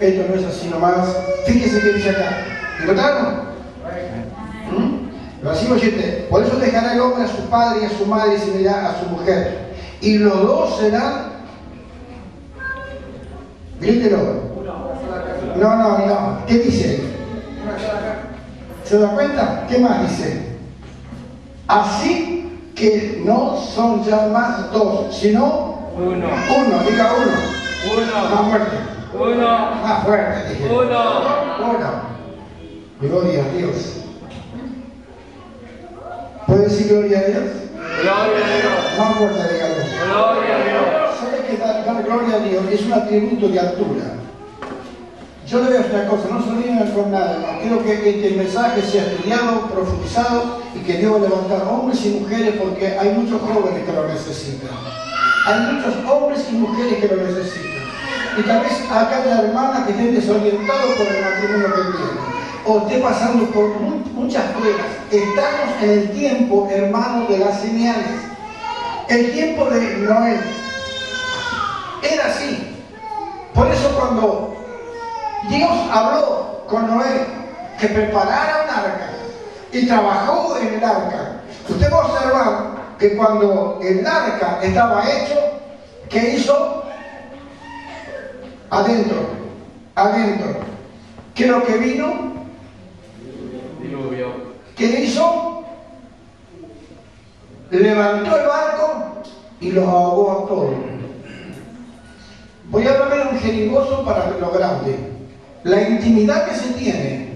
esto no es así nomás. Fíjese que dice acá. ¿Encontraron? ¿Mm? Versículo 7. Por eso dejará el hombre a su padre y a su madre y se unirá a su mujer. Y los dos serán. Grítelo. No, no, no. ¿Qué dice? ¿Se da cuenta? ¿Qué más dice? Así que no son ya más dos, sino Uno. uno. Diga uno. Uno. Más fuerte. Uno. Más fuerte, dije. Uno. Uno. Gloria a Dios. ¿Puede decir gloria a Dios? Gloria a Dios. Más fuerte, dígalo. Gloria a Dios. ¿Sabe que dar, dar gloria a Dios es un atributo de altura? Yo le voy a cosa, no se olviden con nada, hermano. Quiero que, el mensaje sea estudiado, profundizado y que Dios levantar hombres y mujeres porque hay muchos jóvenes que lo necesitan. Hay muchos hombres y mujeres que lo necesitan. Y tal vez acá hay una hermana que esté desorientado por el matrimonio que tiene. O esté pasando por mu- muchas pruebas. Estamos en el tiempo, hermano, de las señales. El tiempo de Noé. Era así. Por eso cuando Dios habló con Noé que preparara un arca y trabajó en el arca. Usted va a observar que cuando el arca estaba hecho, ¿qué hizo? Adentro, adentro. ¿Qué es lo que vino? Diluvio. ¿Qué hizo? Levantó el barco y los ahogó a todos. Voy a de un jerigoso para lo grande. La intimidad que se tiene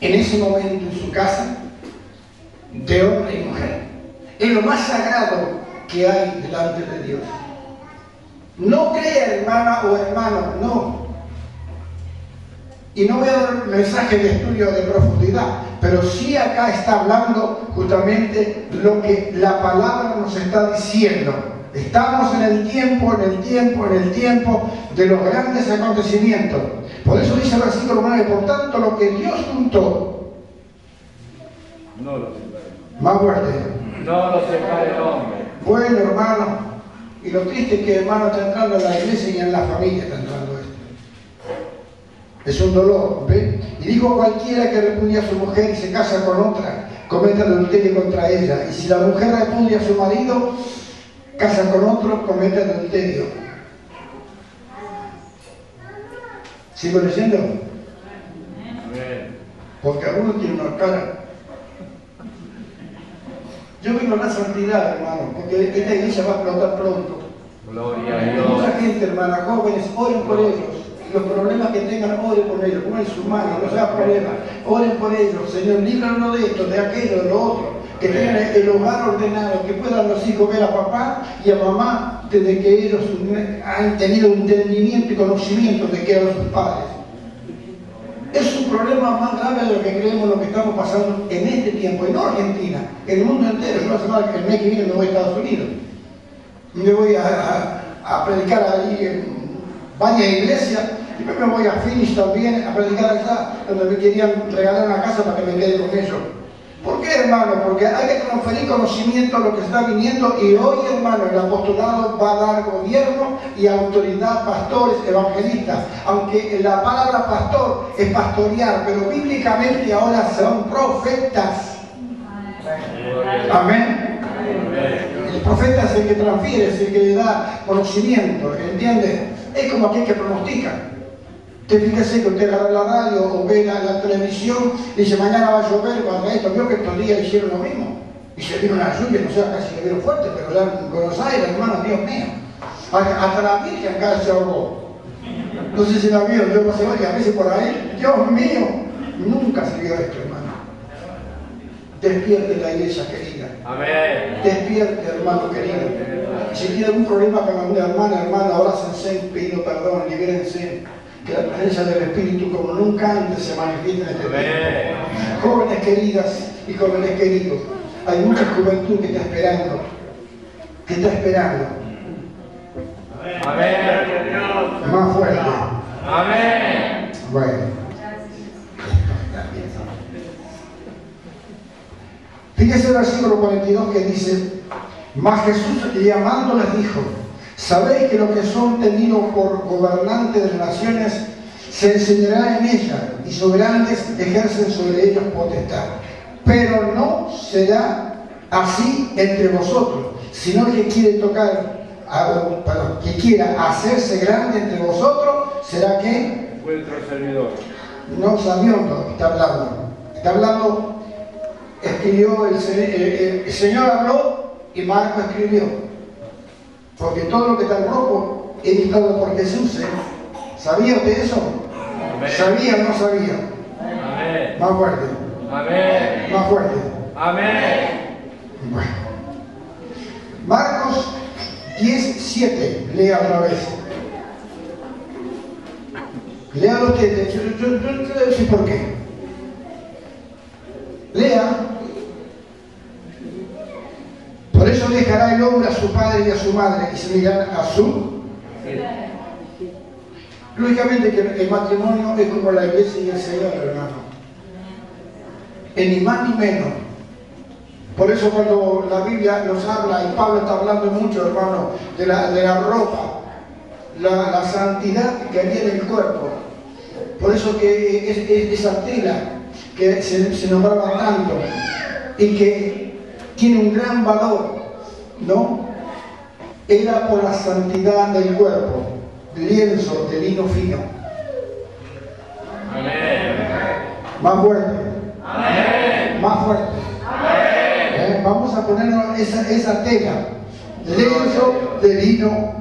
en ese momento en su casa, de hombre y mujer, es lo más sagrado que hay delante de Dios. No crea hermana o hermano, no. Y no voy a dar mensaje de estudio de profundidad, pero sí acá está hablando justamente lo que la palabra nos está diciendo. Estamos en el tiempo, en el tiempo, en el tiempo de los grandes acontecimientos. Por eso dice el versículo 9, por tanto lo que Dios juntó, No lo más fuerte, No lo separe el hombre. bueno hermano, y lo triste es que hermano está entrando en la iglesia y en la familia está entrando esto. Es un dolor, ¿ve? Y dijo cualquiera que repudia a su mujer y se casa con otra, comete adulterio contra ella. Y si la mujer repudia a su marido, casa con otro, comete adulterio. ¿Sigo leyendo? Porque algunos tienen una cara. Yo vengo a la santidad, hermano, porque esta iglesia va a explotar pronto. Gloria a Dios. mucha gente, hermana, jóvenes, oren por ellos. Los problemas que tengan, oren por ellos. Pongan su mano, no sea problema. Oren por ellos. Señor, líbranos de esto, de aquello, de lo otro. Que tengan el hogar ordenado, que puedan los hijos ver a papá y a mamá desde que ellos han tenido entendimiento y conocimiento de que eran sus padres. Es un problema más grave de lo que creemos lo que estamos pasando en este tiempo, no Argentina, en el mundo entero. Yo hace mal que el mes que viene me voy a Estados Unidos. Me voy a, predicar allí en varias iglesias, y me voy a Phoenix también a predicar allá, donde me querían regalar una casa para que me quede con ellos. ¿Por qué, hermano? Porque hay que transferir conocimiento a lo que está viniendo y hoy, hermano, el apostolado va a dar gobierno y autoridad, pastores, evangelistas. Aunque la palabra pastor es pastorear, pero bíblicamente ahora son profetas. Amén. El profeta es el que transfiere, es el que le da conocimiento, ¿entiende? Es como aquel que pronostica. Usted fíjese que usted agarra la radio o ve la, la televisión y dice mañana va a llover, cuando esto, vio que estos días hicieron lo mismo. Y se vino una lluvia, no sé, acá se vieron fuerte, pero ya en Buenos Aires, hermano, Dios mío. Hasta la Virgen acá se ahogó. No sé si la vieron, yo pasé varias veces por ahí. Dios mío, nunca se vio esto, hermano. Despierte la iglesia querida. Amén. Despierte, hermano querido. Si tiene algún problema con alguna hermana, hermano, abrácense, pidiendo perdón, libérense. Que la presencia del Espíritu como nunca antes se manifiesta en este tiempo. Jóvenes queridas y jóvenes queridos, hay mucha juventud que está esperando, que está esperando. Amén. Más fuerte. Amén. Bueno. Fíjese el versículo 42 que dice, mas Jesús llamándoles dijo, sabéis que los que son tenidos por gobernantes de las naciones se enseñará en ellas y soberanos ejercen sobre ellos potestad. Pero no será así entre vosotros, sino que quiere tocar, a- perdón, que quiera hacerse grande entre vosotros, será que Vuestro servidor. no sabiendo está hablando. Está hablando, escribió, el- el Señor habló y Marco escribió. Porque todo lo que está en rojo es dictado por Jesús. ¿eh? ¿Sabía usted eso? Amén. ¿Sabía o no sabía? Amén. Más fuerte, Amén. más fuerte. Amén. Bueno. Marcos 10, 7. Lea otra vez. Lea usted. Yo, por qué. Lea. Por eso dejará el hombre a su padre y a su madre y se unirán a su. Lógicamente que el matrimonio es como la iglesia y el Señor, hermano. En ni más ni menos. Por eso cuando la Biblia nos habla, y Pablo está hablando mucho, hermano, de la, de la ropa, la, la santidad que había en el cuerpo. Por eso que es, es- esa tela que se, se nombraba tanto y que tiene un gran valor, ¿no? Era por la santidad del cuerpo, lienzo de lino fino. Amén. Más fuerte, Amén. más fuerte. Eh, Vamos a ponernos esa, esa tela, lienzo de lino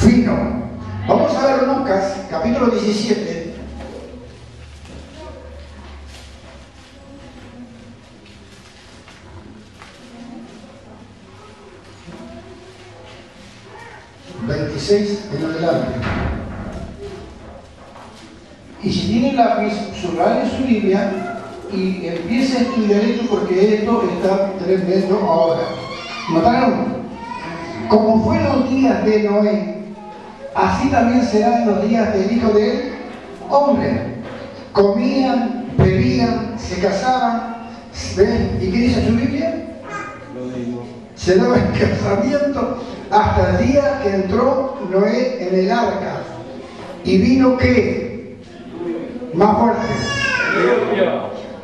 fino. Vamos a ver Lucas, capítulo 17. ...26 en adelante. Y si tiene lápiz, subraye su Biblia y empiece a estudiar esto porque esto está tremendo ahora. ¿Notaron? Como fue los días de Noé, así también serán los días del Hijo del Hombre. Comían, bebían, se casaban. ¿Y qué dice su Biblia? Se daba el casamiento hasta el día que entró Noé en el arca. Y vino que más fuerte.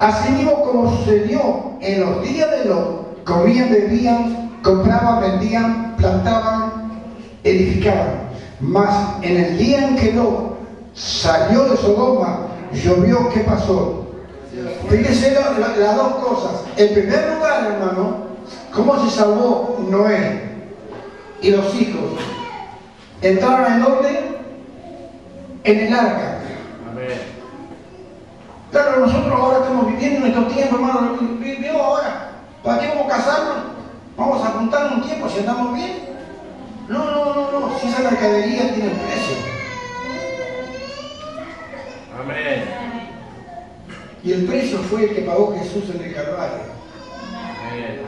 Asimismo como sucedió en los días de Lot, comían, bebían, compraban, vendían, plantaban, edificaban. Mas en el día en que Lot salió de Sodoma, llovió, ¿qué pasó? Fíjense la- la- las dos cosas. En primer lugar, hermano, ¿cómo se salvó Noé y los hijos? ¿Entraron en dónde? En el arca. Amén. Claro, nosotros ahora estamos viviendo en estos tiempos, hermano. vi- Veo ahora. ¿Para qué vamos a casarnos? Vamos a juntarnos un tiempo si andamos bien. No, no, no, no. Si esa mercadería tiene un precio. Amén. Y el precio fue el que pagó Jesús en el Calvario. Amén.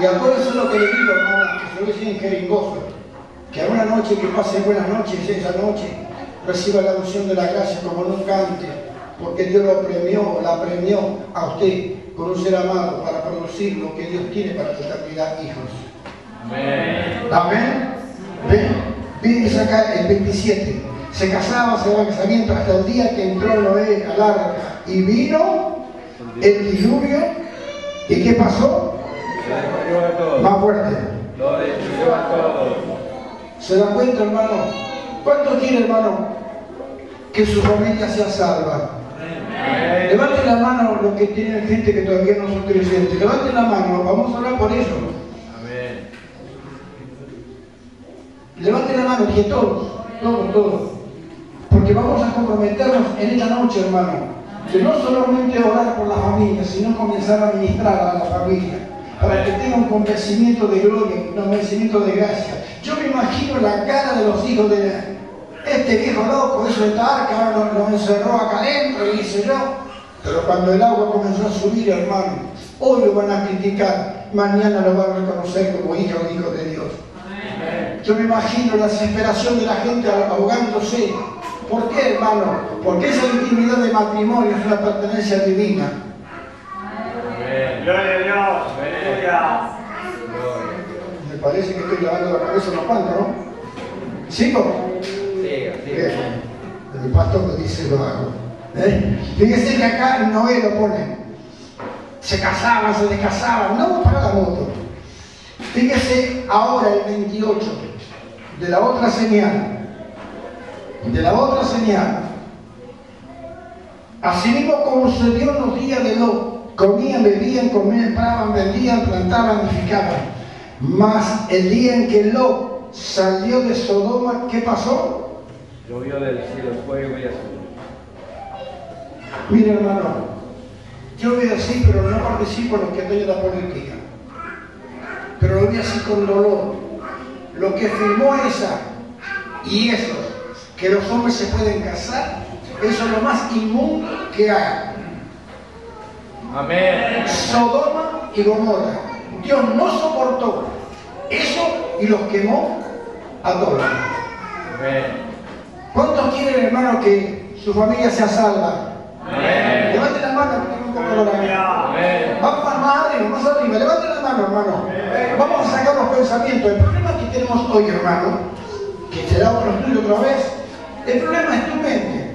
Y acuérdense lo que le digo, hermana, que se lo decía en jeringoso. Que a una noche que pase buenas noches, esa noche reciba la unción de la gracia como nunca antes. Porque Dios lo premió, la premió a usted con un ser amado para producir lo que Dios tiene para su eternidad, hijos. Amén. Amén. Ven, dice acá el 27. Se casaba, se daba casamiento hasta el día que entró Noé al arca. Y vino el diluvio. ¿Y qué pasó? Lo destruyó a todos. Más fuerte. Lo destruyó a todos. ¿Se da cuenta, hermano? ¿Cuánto quiere, hermano, que su familia sea salva? Amén. Levanten la mano los que tienen gente que todavía no son creyentes. Levanten la mano, vamos a hablar por eso. Amén. Levanten la mano, que todos, todos, todos. Porque vamos a comprometernos en esta noche, hermano. De no solamente orar por la familia, sino comenzar a ministrar a la familia. Para que tenga un convencimiento de gloria, un convencimiento de gracia. Yo me imagino la cara de los hijos de... este viejo loco hizo esta arca, ahora lo, lo encerró acá adentro y dice yo. Pero cuando el agua comenzó a subir, hermano, hoy lo van a criticar, mañana lo van a reconocer como hija o hijo de Dios. Yo me imagino la desesperación de la gente ahogándose. ¿Por qué, hermano? Porque esa intimidad de matrimonio es una pertenencia divina. Gloria a Dios. Aleluya. Me parece que estoy lavando la cabeza unos cuantos, ¿no? ¿Sigo? Siga, Bien. El pastor me dice lo hago. ¿Eh? Fíjese que acá Noé lo pone. Se casaban, se descasaban, no para la moto. Fíjese ahora el 28 de la otra señal. De la otra señal. Así mismo como sucedió en los días de Lot, comían, bebían, comían, compraban, vendían, plantaban, edificaban. Mas el día en que Lot salió de Sodoma, ¿qué pasó? Llovió del cielo fuego y azul. Mire hermano, yo voy así, pero no participo en lo que en la política. Pero lo voy así con dolor. Lo que firmó esa y eso, que los hombres se pueden casar, eso es lo más inmundo que hay. Amén. Sodoma y Gomorra. Dios no soportó eso y los quemó a todos. Amén. ¿Cuántos quieren, hermano, que su familia sea salva? Amén. Levanten la mano. Amén. Vamos más arriba, más arriba. Levanten la mano, hermano. Vamos a sacar los pensamientos. El problema que tenemos hoy, hermano, que será otro estudio otra vez, el problema es tu mente.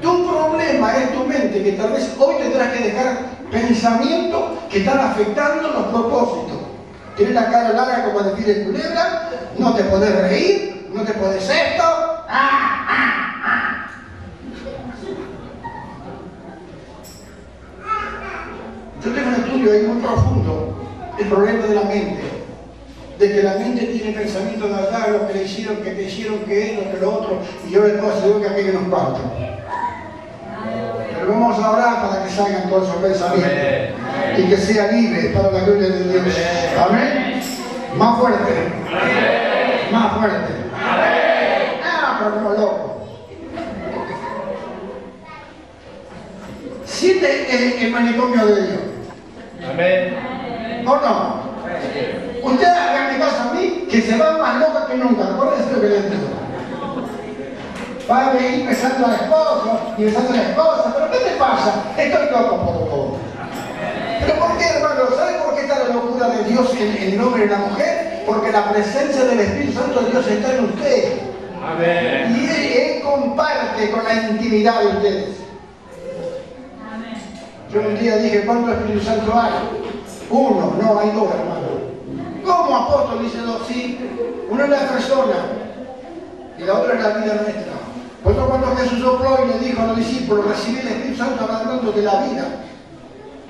Tu problema es tu mente, que tal vez hoy tendrás que dejar pensamientos que están afectando los propósitos. Tienes la cara larga como decir el culebra, no te podés reír, no te podés esto. Yo tengo un estudio ahí muy profundo, el problema de la mente, de que la mente tiene pensamientos de verdad, lo que le hicieron, que te hicieron, que esto, que lo otro, y yo les puedo asegurar que aquello nos parta. Vamos a orar para que salgan todos esos pensamientos y que sea libre para la gloria de Dios. Amén. Más fuerte. Más fuerte. Ah, pero como loco. Siente el, el manicomio de Dios. Amén. ¿O no? Usted hágame caso a mí, que se va más loca que nunca. Acuérdense lo que les digo. Va a ir besando al esposo y besando a la esposa. ¿Pero qué te pasa? Estoy loco por todo. ¿Pero por qué, hermano? ¿Sabe por qué está la locura de Dios en el hombre y la mujer? Porque la presencia del Espíritu Santo de Dios está en usted. Amén. Y él, él comparte con la intimidad de ustedes. Yo un día dije, ¿cuántos Espíritu Santo hay? Uno, no, hay dos, hermano. ¿Cómo apóstol? Dice dos, sí. Uno es la persona y la otra es la vida nuestra. Por eso cuando Jesús sopló y le dijo a los discípulos, recibí el Espíritu Santo hablando de la vida.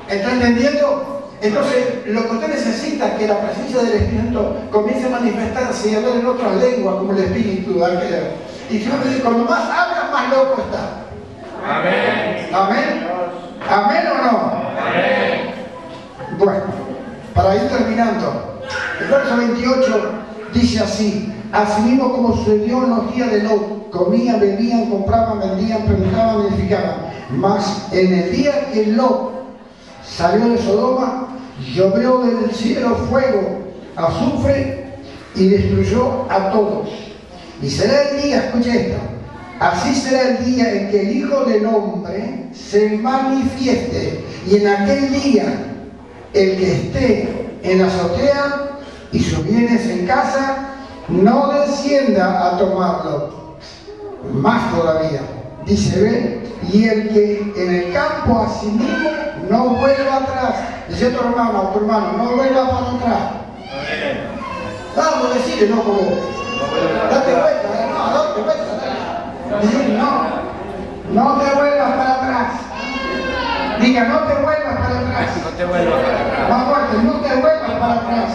¿Está entendiendo? Entonces, lo que usted necesita es que la presencia del Espíritu Santo comience a manifestarse y hablar en otras lenguas, como el Espíritu da que Y si dice, cuando más habla, más loco está. Amén. Amén. ¿Amén o no? Amén. Bueno, para ir terminando, el verso 28 dice así, asimismo como sucedió en los días de Lot, comían, bebían, compraban, vendían, preguntaban, edificaban. Mas en el día que Lot salió de Sodoma, llovió del cielo fuego, azufre y destruyó a todos. Y será el día, escuche esto, así será el día en que el Hijo del Hombre se manifieste. Y en aquel día, el que esté en la azotea y sus bienes en casa, no descienda a tomarlo. Más todavía, dice, ve, y el que en el campo a sí mismo no vuelva atrás. Dice tu hermano, a tu hermano, no vuelva para atrás. A decirle, no como Date vuelta, no, date vuelta. Dice, no, no te vuelvas para atrás. Diga, no te vuelvas para atrás. No te vuelvas para atrás. Más fuerte, no te vuelvas para atrás.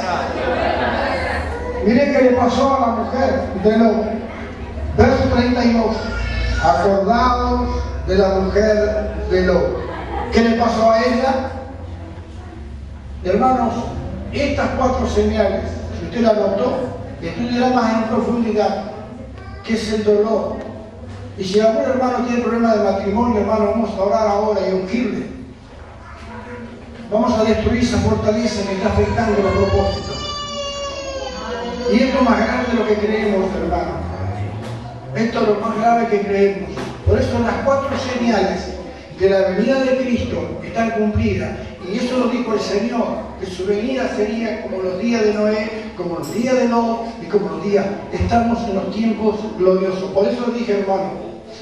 Miren qué le pasó a la mujer de Lot. Verso 32. Acordados de la mujer de Lot. ¿Qué le pasó a ella? Hermanos, estas cuatro señales, si usted la notó, estudiará más en profundidad. que es el dolor. Y si algún hermano tiene problema de matrimonio, hermano, vamos a orar ahora y ungirle. Vamos a destruir esa fortaleza que está afectando los propósitos. Y es lo más grande de lo que creemos, hermano. Esto es lo más grave que creemos. Por eso las cuatro señales de la venida de Cristo están cumplidas. Y eso lo dijo el Señor, que su venida sería como los días de Noé, como los días de Lot y como los días. Estamos en los tiempos gloriosos. Por eso dije, hermano,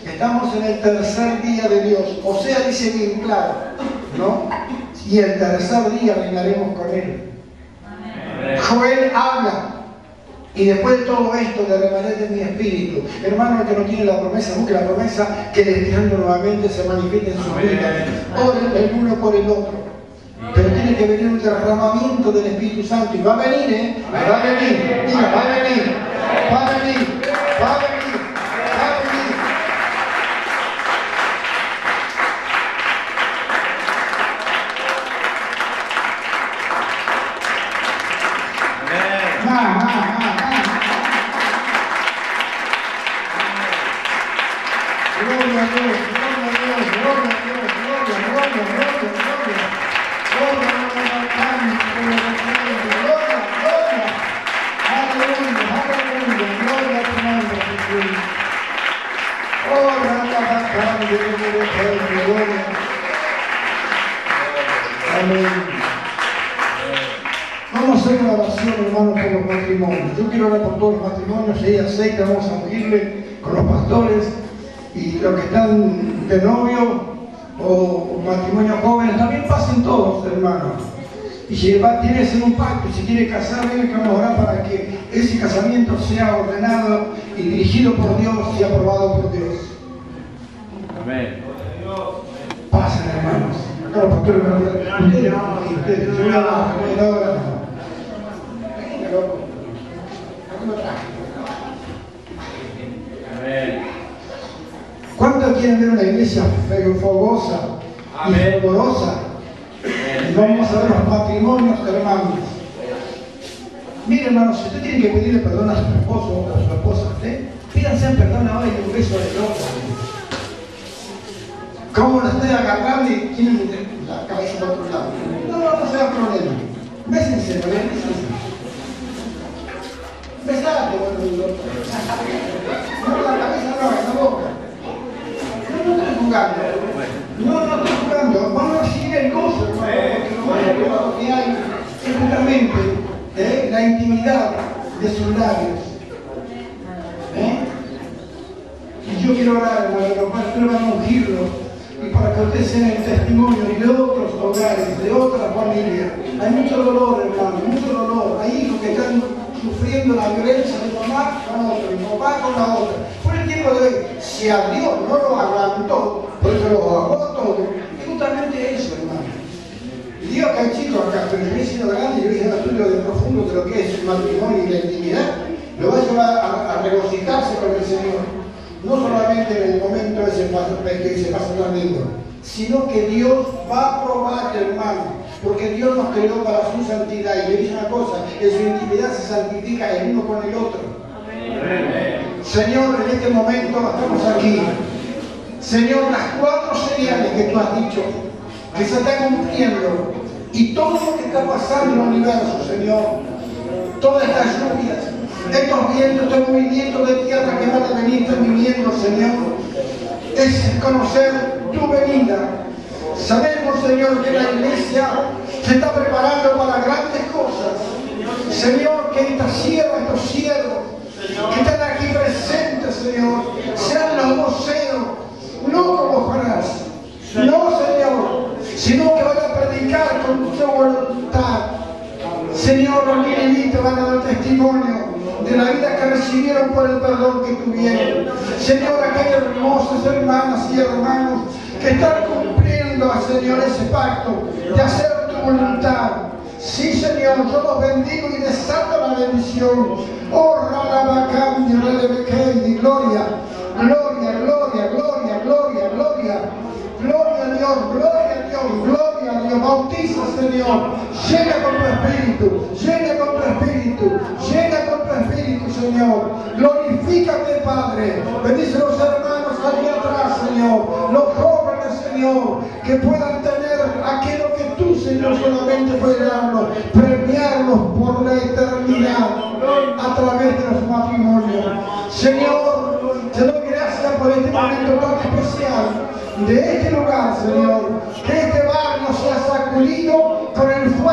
estamos en el tercer día de Dios. O sea, dice bien claro, ¿no? Y el tercer día reinaremos con Él. Joel habla y después de todo esto derramaré de mi espíritu. Hermano, el que no tiene la promesa, busque la promesa que Espíritu nuevamente se manifieste en su vida. Oren el uno por el otro. Pero tiene que venir un derramamiento del Espíritu Santo. Y va a venir, ¿eh? Va a venir. Diga, va a venir. Va a venir. Va a venir. Va a venir. Amén. Más, más, más, más. Gloria a Dios, gloria a Dios, gloria a Dios, gloria, gloria, gloria, gloria. Gloria, gloria, gloria. Aleluya, aleluya, gloria a tu nombre, Jesús. Oh, Rabacán, gloria, gloria. Amén. Vamos a hacer una oración, hermano, por los matrimonios. Yo quiero orar por todos los matrimonios, y aceite, vamos a ungirle con los pastores y los que están de novio o matrimonios jóvenes, también pasen todos, hermano. Y si va, tiene que ser un pacto, y si quiere casar, venga que vamos a orar para que ese casamiento sea ordenado y dirigido por Dios y aprobado por Dios. Amén. Pasen, hermanos. Acá los pastores van a orar. Ustedes, ustedes, yo voy a orar, voy a orar. Venga, loco. Acá lo traje. Amén. ¿Cuántos quieren ver una iglesia fogosa y Amén. fervorosa? Y vamos a ver los matrimonios, hermanos. Mire, hermanos, si usted tiene que pedirle perdón a su esposo o a su esposa, usted, pídanse perdón ahora y un beso de loco. ¿Cómo la estoy agarrando y tienen la cabeza para otro lado? No, no, no se da problema. Bésense, ¿no? Bésense. Besate, bueno, y loco. No, la cabeza no, en la boca. No, no estoy jugando. No, no estoy jugando. Vamos a recibir el gozo, hermano, porque lo más que hay es justamente ¿eh? la intimidad de sus labios. ¿Eh? Y yo quiero orar, hermano, los pastores van a ungirlo. Y para que ustedes sean el testimonio de otros hogares, de otras familias. Hay mucho dolor, hermano, mucho dolor. Hay hijos que están sufriendo la violencia de otro, y papá con la otra. Por el tiempo de hoy, si a Dios no lo aguantó, por eso lo aguantó todo. Es justamente eso, hermano. Y digo que hay chicos acá, pero yo he sido grande, yo hice un estudio de profundo de lo que es el matrimonio y la intimidad, lo va a llevar a, a con el Señor. No solamente en el momento ese paso- que se pasa tan lindo, sino que Dios va a probar, hermano, porque Dios nos creó para su santidad y le dice una cosa, que su intimidad se santifica el uno con el otro. Señor, en este momento estamos aquí. Señor, las cuatro señales que tú has dicho, que se están cumpliendo, y todo lo que está pasando en el universo, Señor, todas estas lluvias, estos vientos, estos movimientos de tierra que van a venir, viniendo, Señor, es conocer tu venida. Sabemos, Señor, que la iglesia se está preparando para grandes cosas. Señor, que esta sierva, estos siervos que están aquí presentes, Señor, sean los voceros, no como Jonás, no, Señor, sino que van a predicar con tu voluntad. Señor, los ninivitas van a dar testimonio de la vida que recibieron por el perdón que tuvieron. Señor, aquellas hermosas hermanas y hermanos que están cumpliendo, Señor, ese pacto de hacer tu voluntad. Sí, Señor, yo los bendigo y desato la bendición. Oh, Ralabacandi, Ralebekendi, gloria, gloria, gloria, gloria, gloria, gloria. Gloria a Dios, gloria a Dios, gloria a Dios. Bautiza, Señor. Llena con tu espíritu, llena con tu espíritu, llena con tu espíritu, Señor. Glorifícate, Padre. Bendice los hermanos allí atrás, Señor. Los jóvenes, Señor, que puedan tener aquello que tú, Señor, solamente puedes darnos. Premiarlos por la eternidad a través de los matrimonios. Señor, te doy gracias por este momento tan especial de este lugar, Señor. Que este barrio sea sacudido con el fuego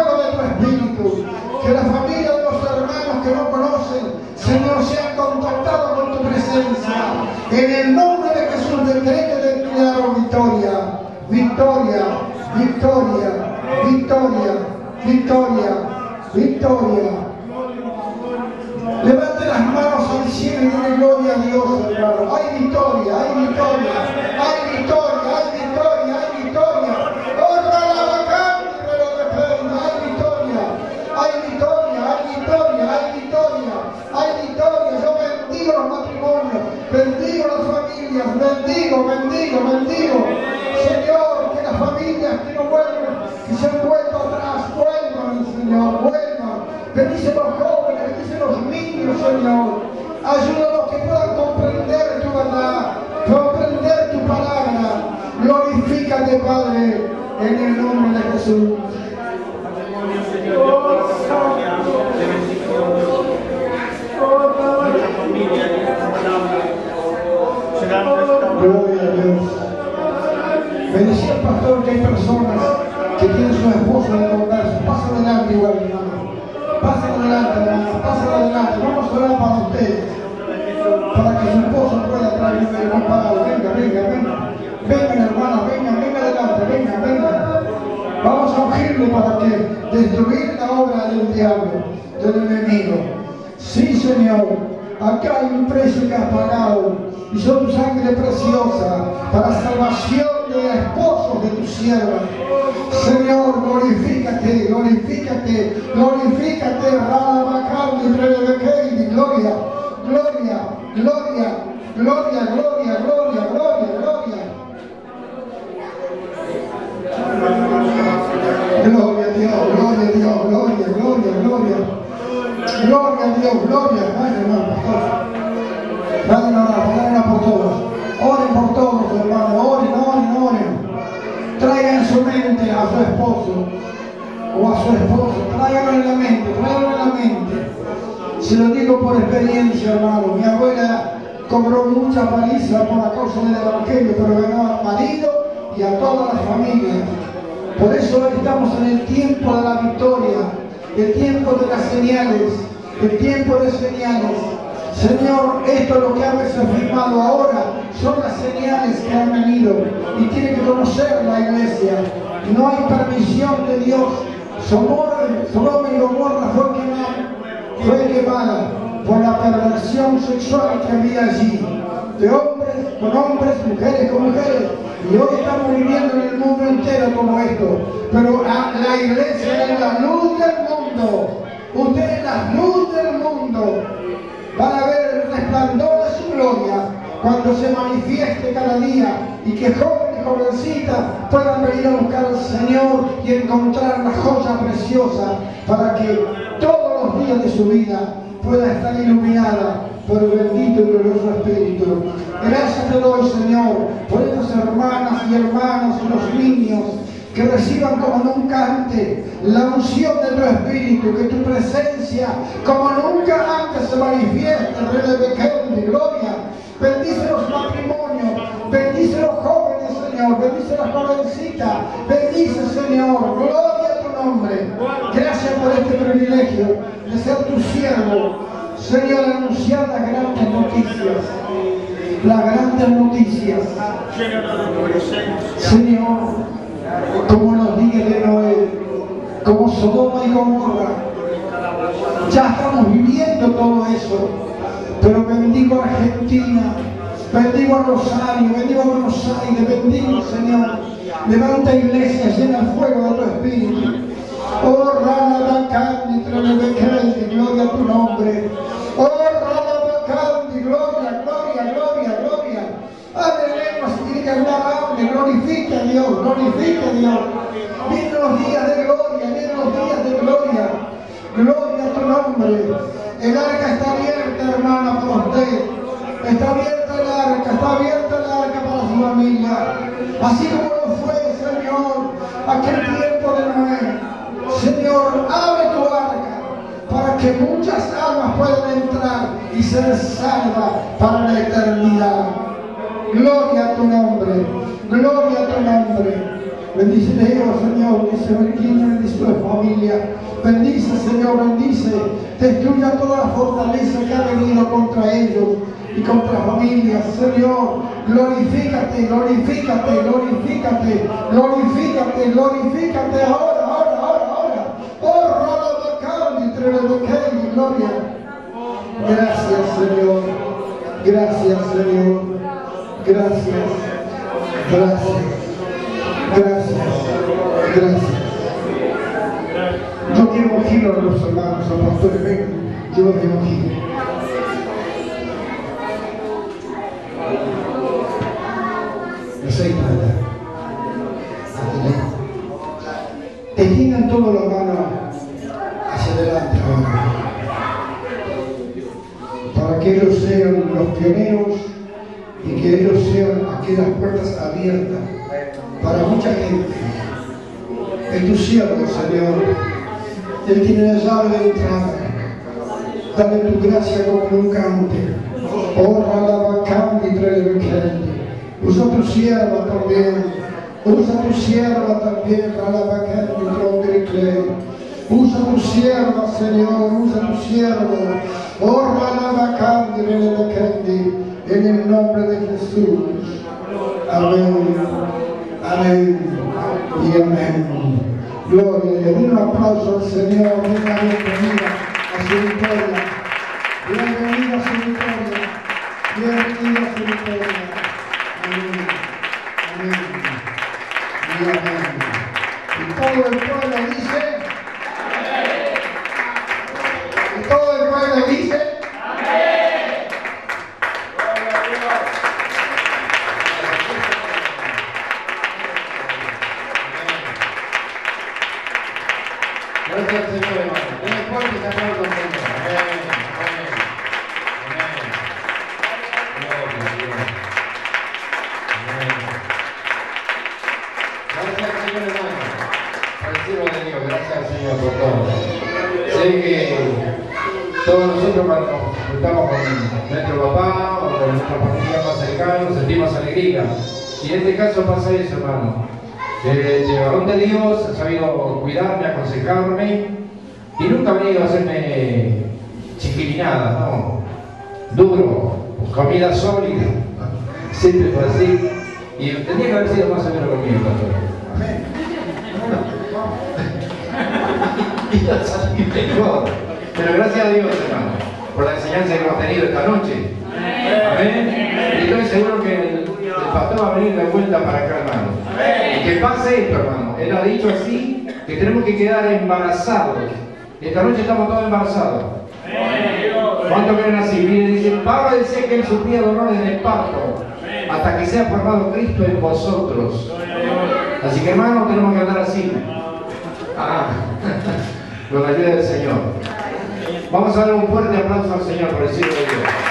o a su esposa. Tráiganlo en la mente, tráiganlo en la mente. Se lo digo por experiencia, hermano. Mi abuela cobró mucha paliza por la causa del evangelio, pero ganó al marido y a toda la familia. Por eso hoy estamos en el tiempo de la victoria, el tiempo de las señales, el tiempo de señales. Señor, esto es lo que habéis afirmado ahora, son las señales que han venido y tiene que conocer la iglesia. No hay permisión de Dios. Somor, Sodoma y Gomorra fue quemada, fue quemada por la perversión sexual que había allí, de hombres con hombres, mujeres con mujeres. Y hoy estamos viviendo en el mundo entero como esto. Pero la iglesia es la luz del mundo. Usted es la luz del mundo. Van a ver el resplandor de su gloria cuando se manifieste cada día y que jóvenes y jovencitas puedan venir a buscar al Señor y encontrar la joya preciosa para que todos los días de su vida pueda estar iluminada por el bendito y glorioso Espíritu. Gracias te doy, Señor, por estas hermanas y hermanos y los niños que reciban como nunca antes la unción de tu Espíritu, que tu presencia como nunca antes se manifieste, Rey de de gloria. Señor, bendice las jovencitas, bendice, Señor, gloria a tu nombre. Gracias por este privilegio de ser tu siervo, Señor, anunciar las grandes noticias, las grandes noticias. Señor, como los días de Noé, como Sodoma y Gomorra, ya estamos viviendo todo eso. Pero bendigo a Argentina, bendigo a Rosario, bendigo a Buenos Aires, bendigo, Señor. Levanta iglesia, llena el fuego de tu espíritu. Oh, Rana Bacandi, Trebekandi, gloria a tu nombre. Oh, Rana Bacandi, gloria, gloria, gloria, gloria. Lenguas si tiene que hablar, hable, glorifique a Dios, glorifique a Dios. Vienen los días de gloria, vienen los días de gloria. Gloria a tu nombre. El arca está abierta, hermana, por usted. Está abierta el arca, está abierta el arca para su familia. Así como lo fue, Señor, aquel tiempo de Noé. Señor, abre tu arca para que muchas almas puedan entrar y ser salvas para la eternidad. Gloria a tu nombre, gloria a tu nombre. Bendice Dios, Señor, dice, bendice, bendice tu familia. Bendice, Señor, bendice. Destruya toda la fortaleza que ha venido contra ellos y contra familias. Señor, glorifícate, glorifícate, glorifícate, glorifícate, glorifícate ahora, ahora, ahora, ahora. Oh, Rolabacán, Trelebekei, gloria. Gracias, Señor. Gracias, Señor. Gracias. Gracias. Gracias. Gracias. Yo quiero ungir a los hermanos, a los pastores, vengan. Yo los quiero ungir. Aceite sean aquellas puertas abiertas para mucha gente. Es tu siervo, Señor. Él tiene la llave de. Dale tu gracia como nunca antes. Honra la vacante y Usa tu sierva también. Usa tu sierva también para la vacante y Usa tu sierva, Señor. Usa tu sierva. Honra la vacante y En el nombre de Jesús. Amén. Amén y amén. Gloria, le un aplauso al Señor, una a su victoria. Bienvenida a su victoria. A su victoria. Aconsejarme y nunca ha que quedar embarazados. Esta noche estamos todos embarazados. ¿Cuántos quieren así? Miren, dice, Pablo decía que él sufría dolores de parto hasta que sea formado Cristo en vosotros. Así que hermano, tenemos que andar así. Ah, con la ayuda del Señor. Vamos a dar un fuerte aplauso al Señor por el cielo de Dios.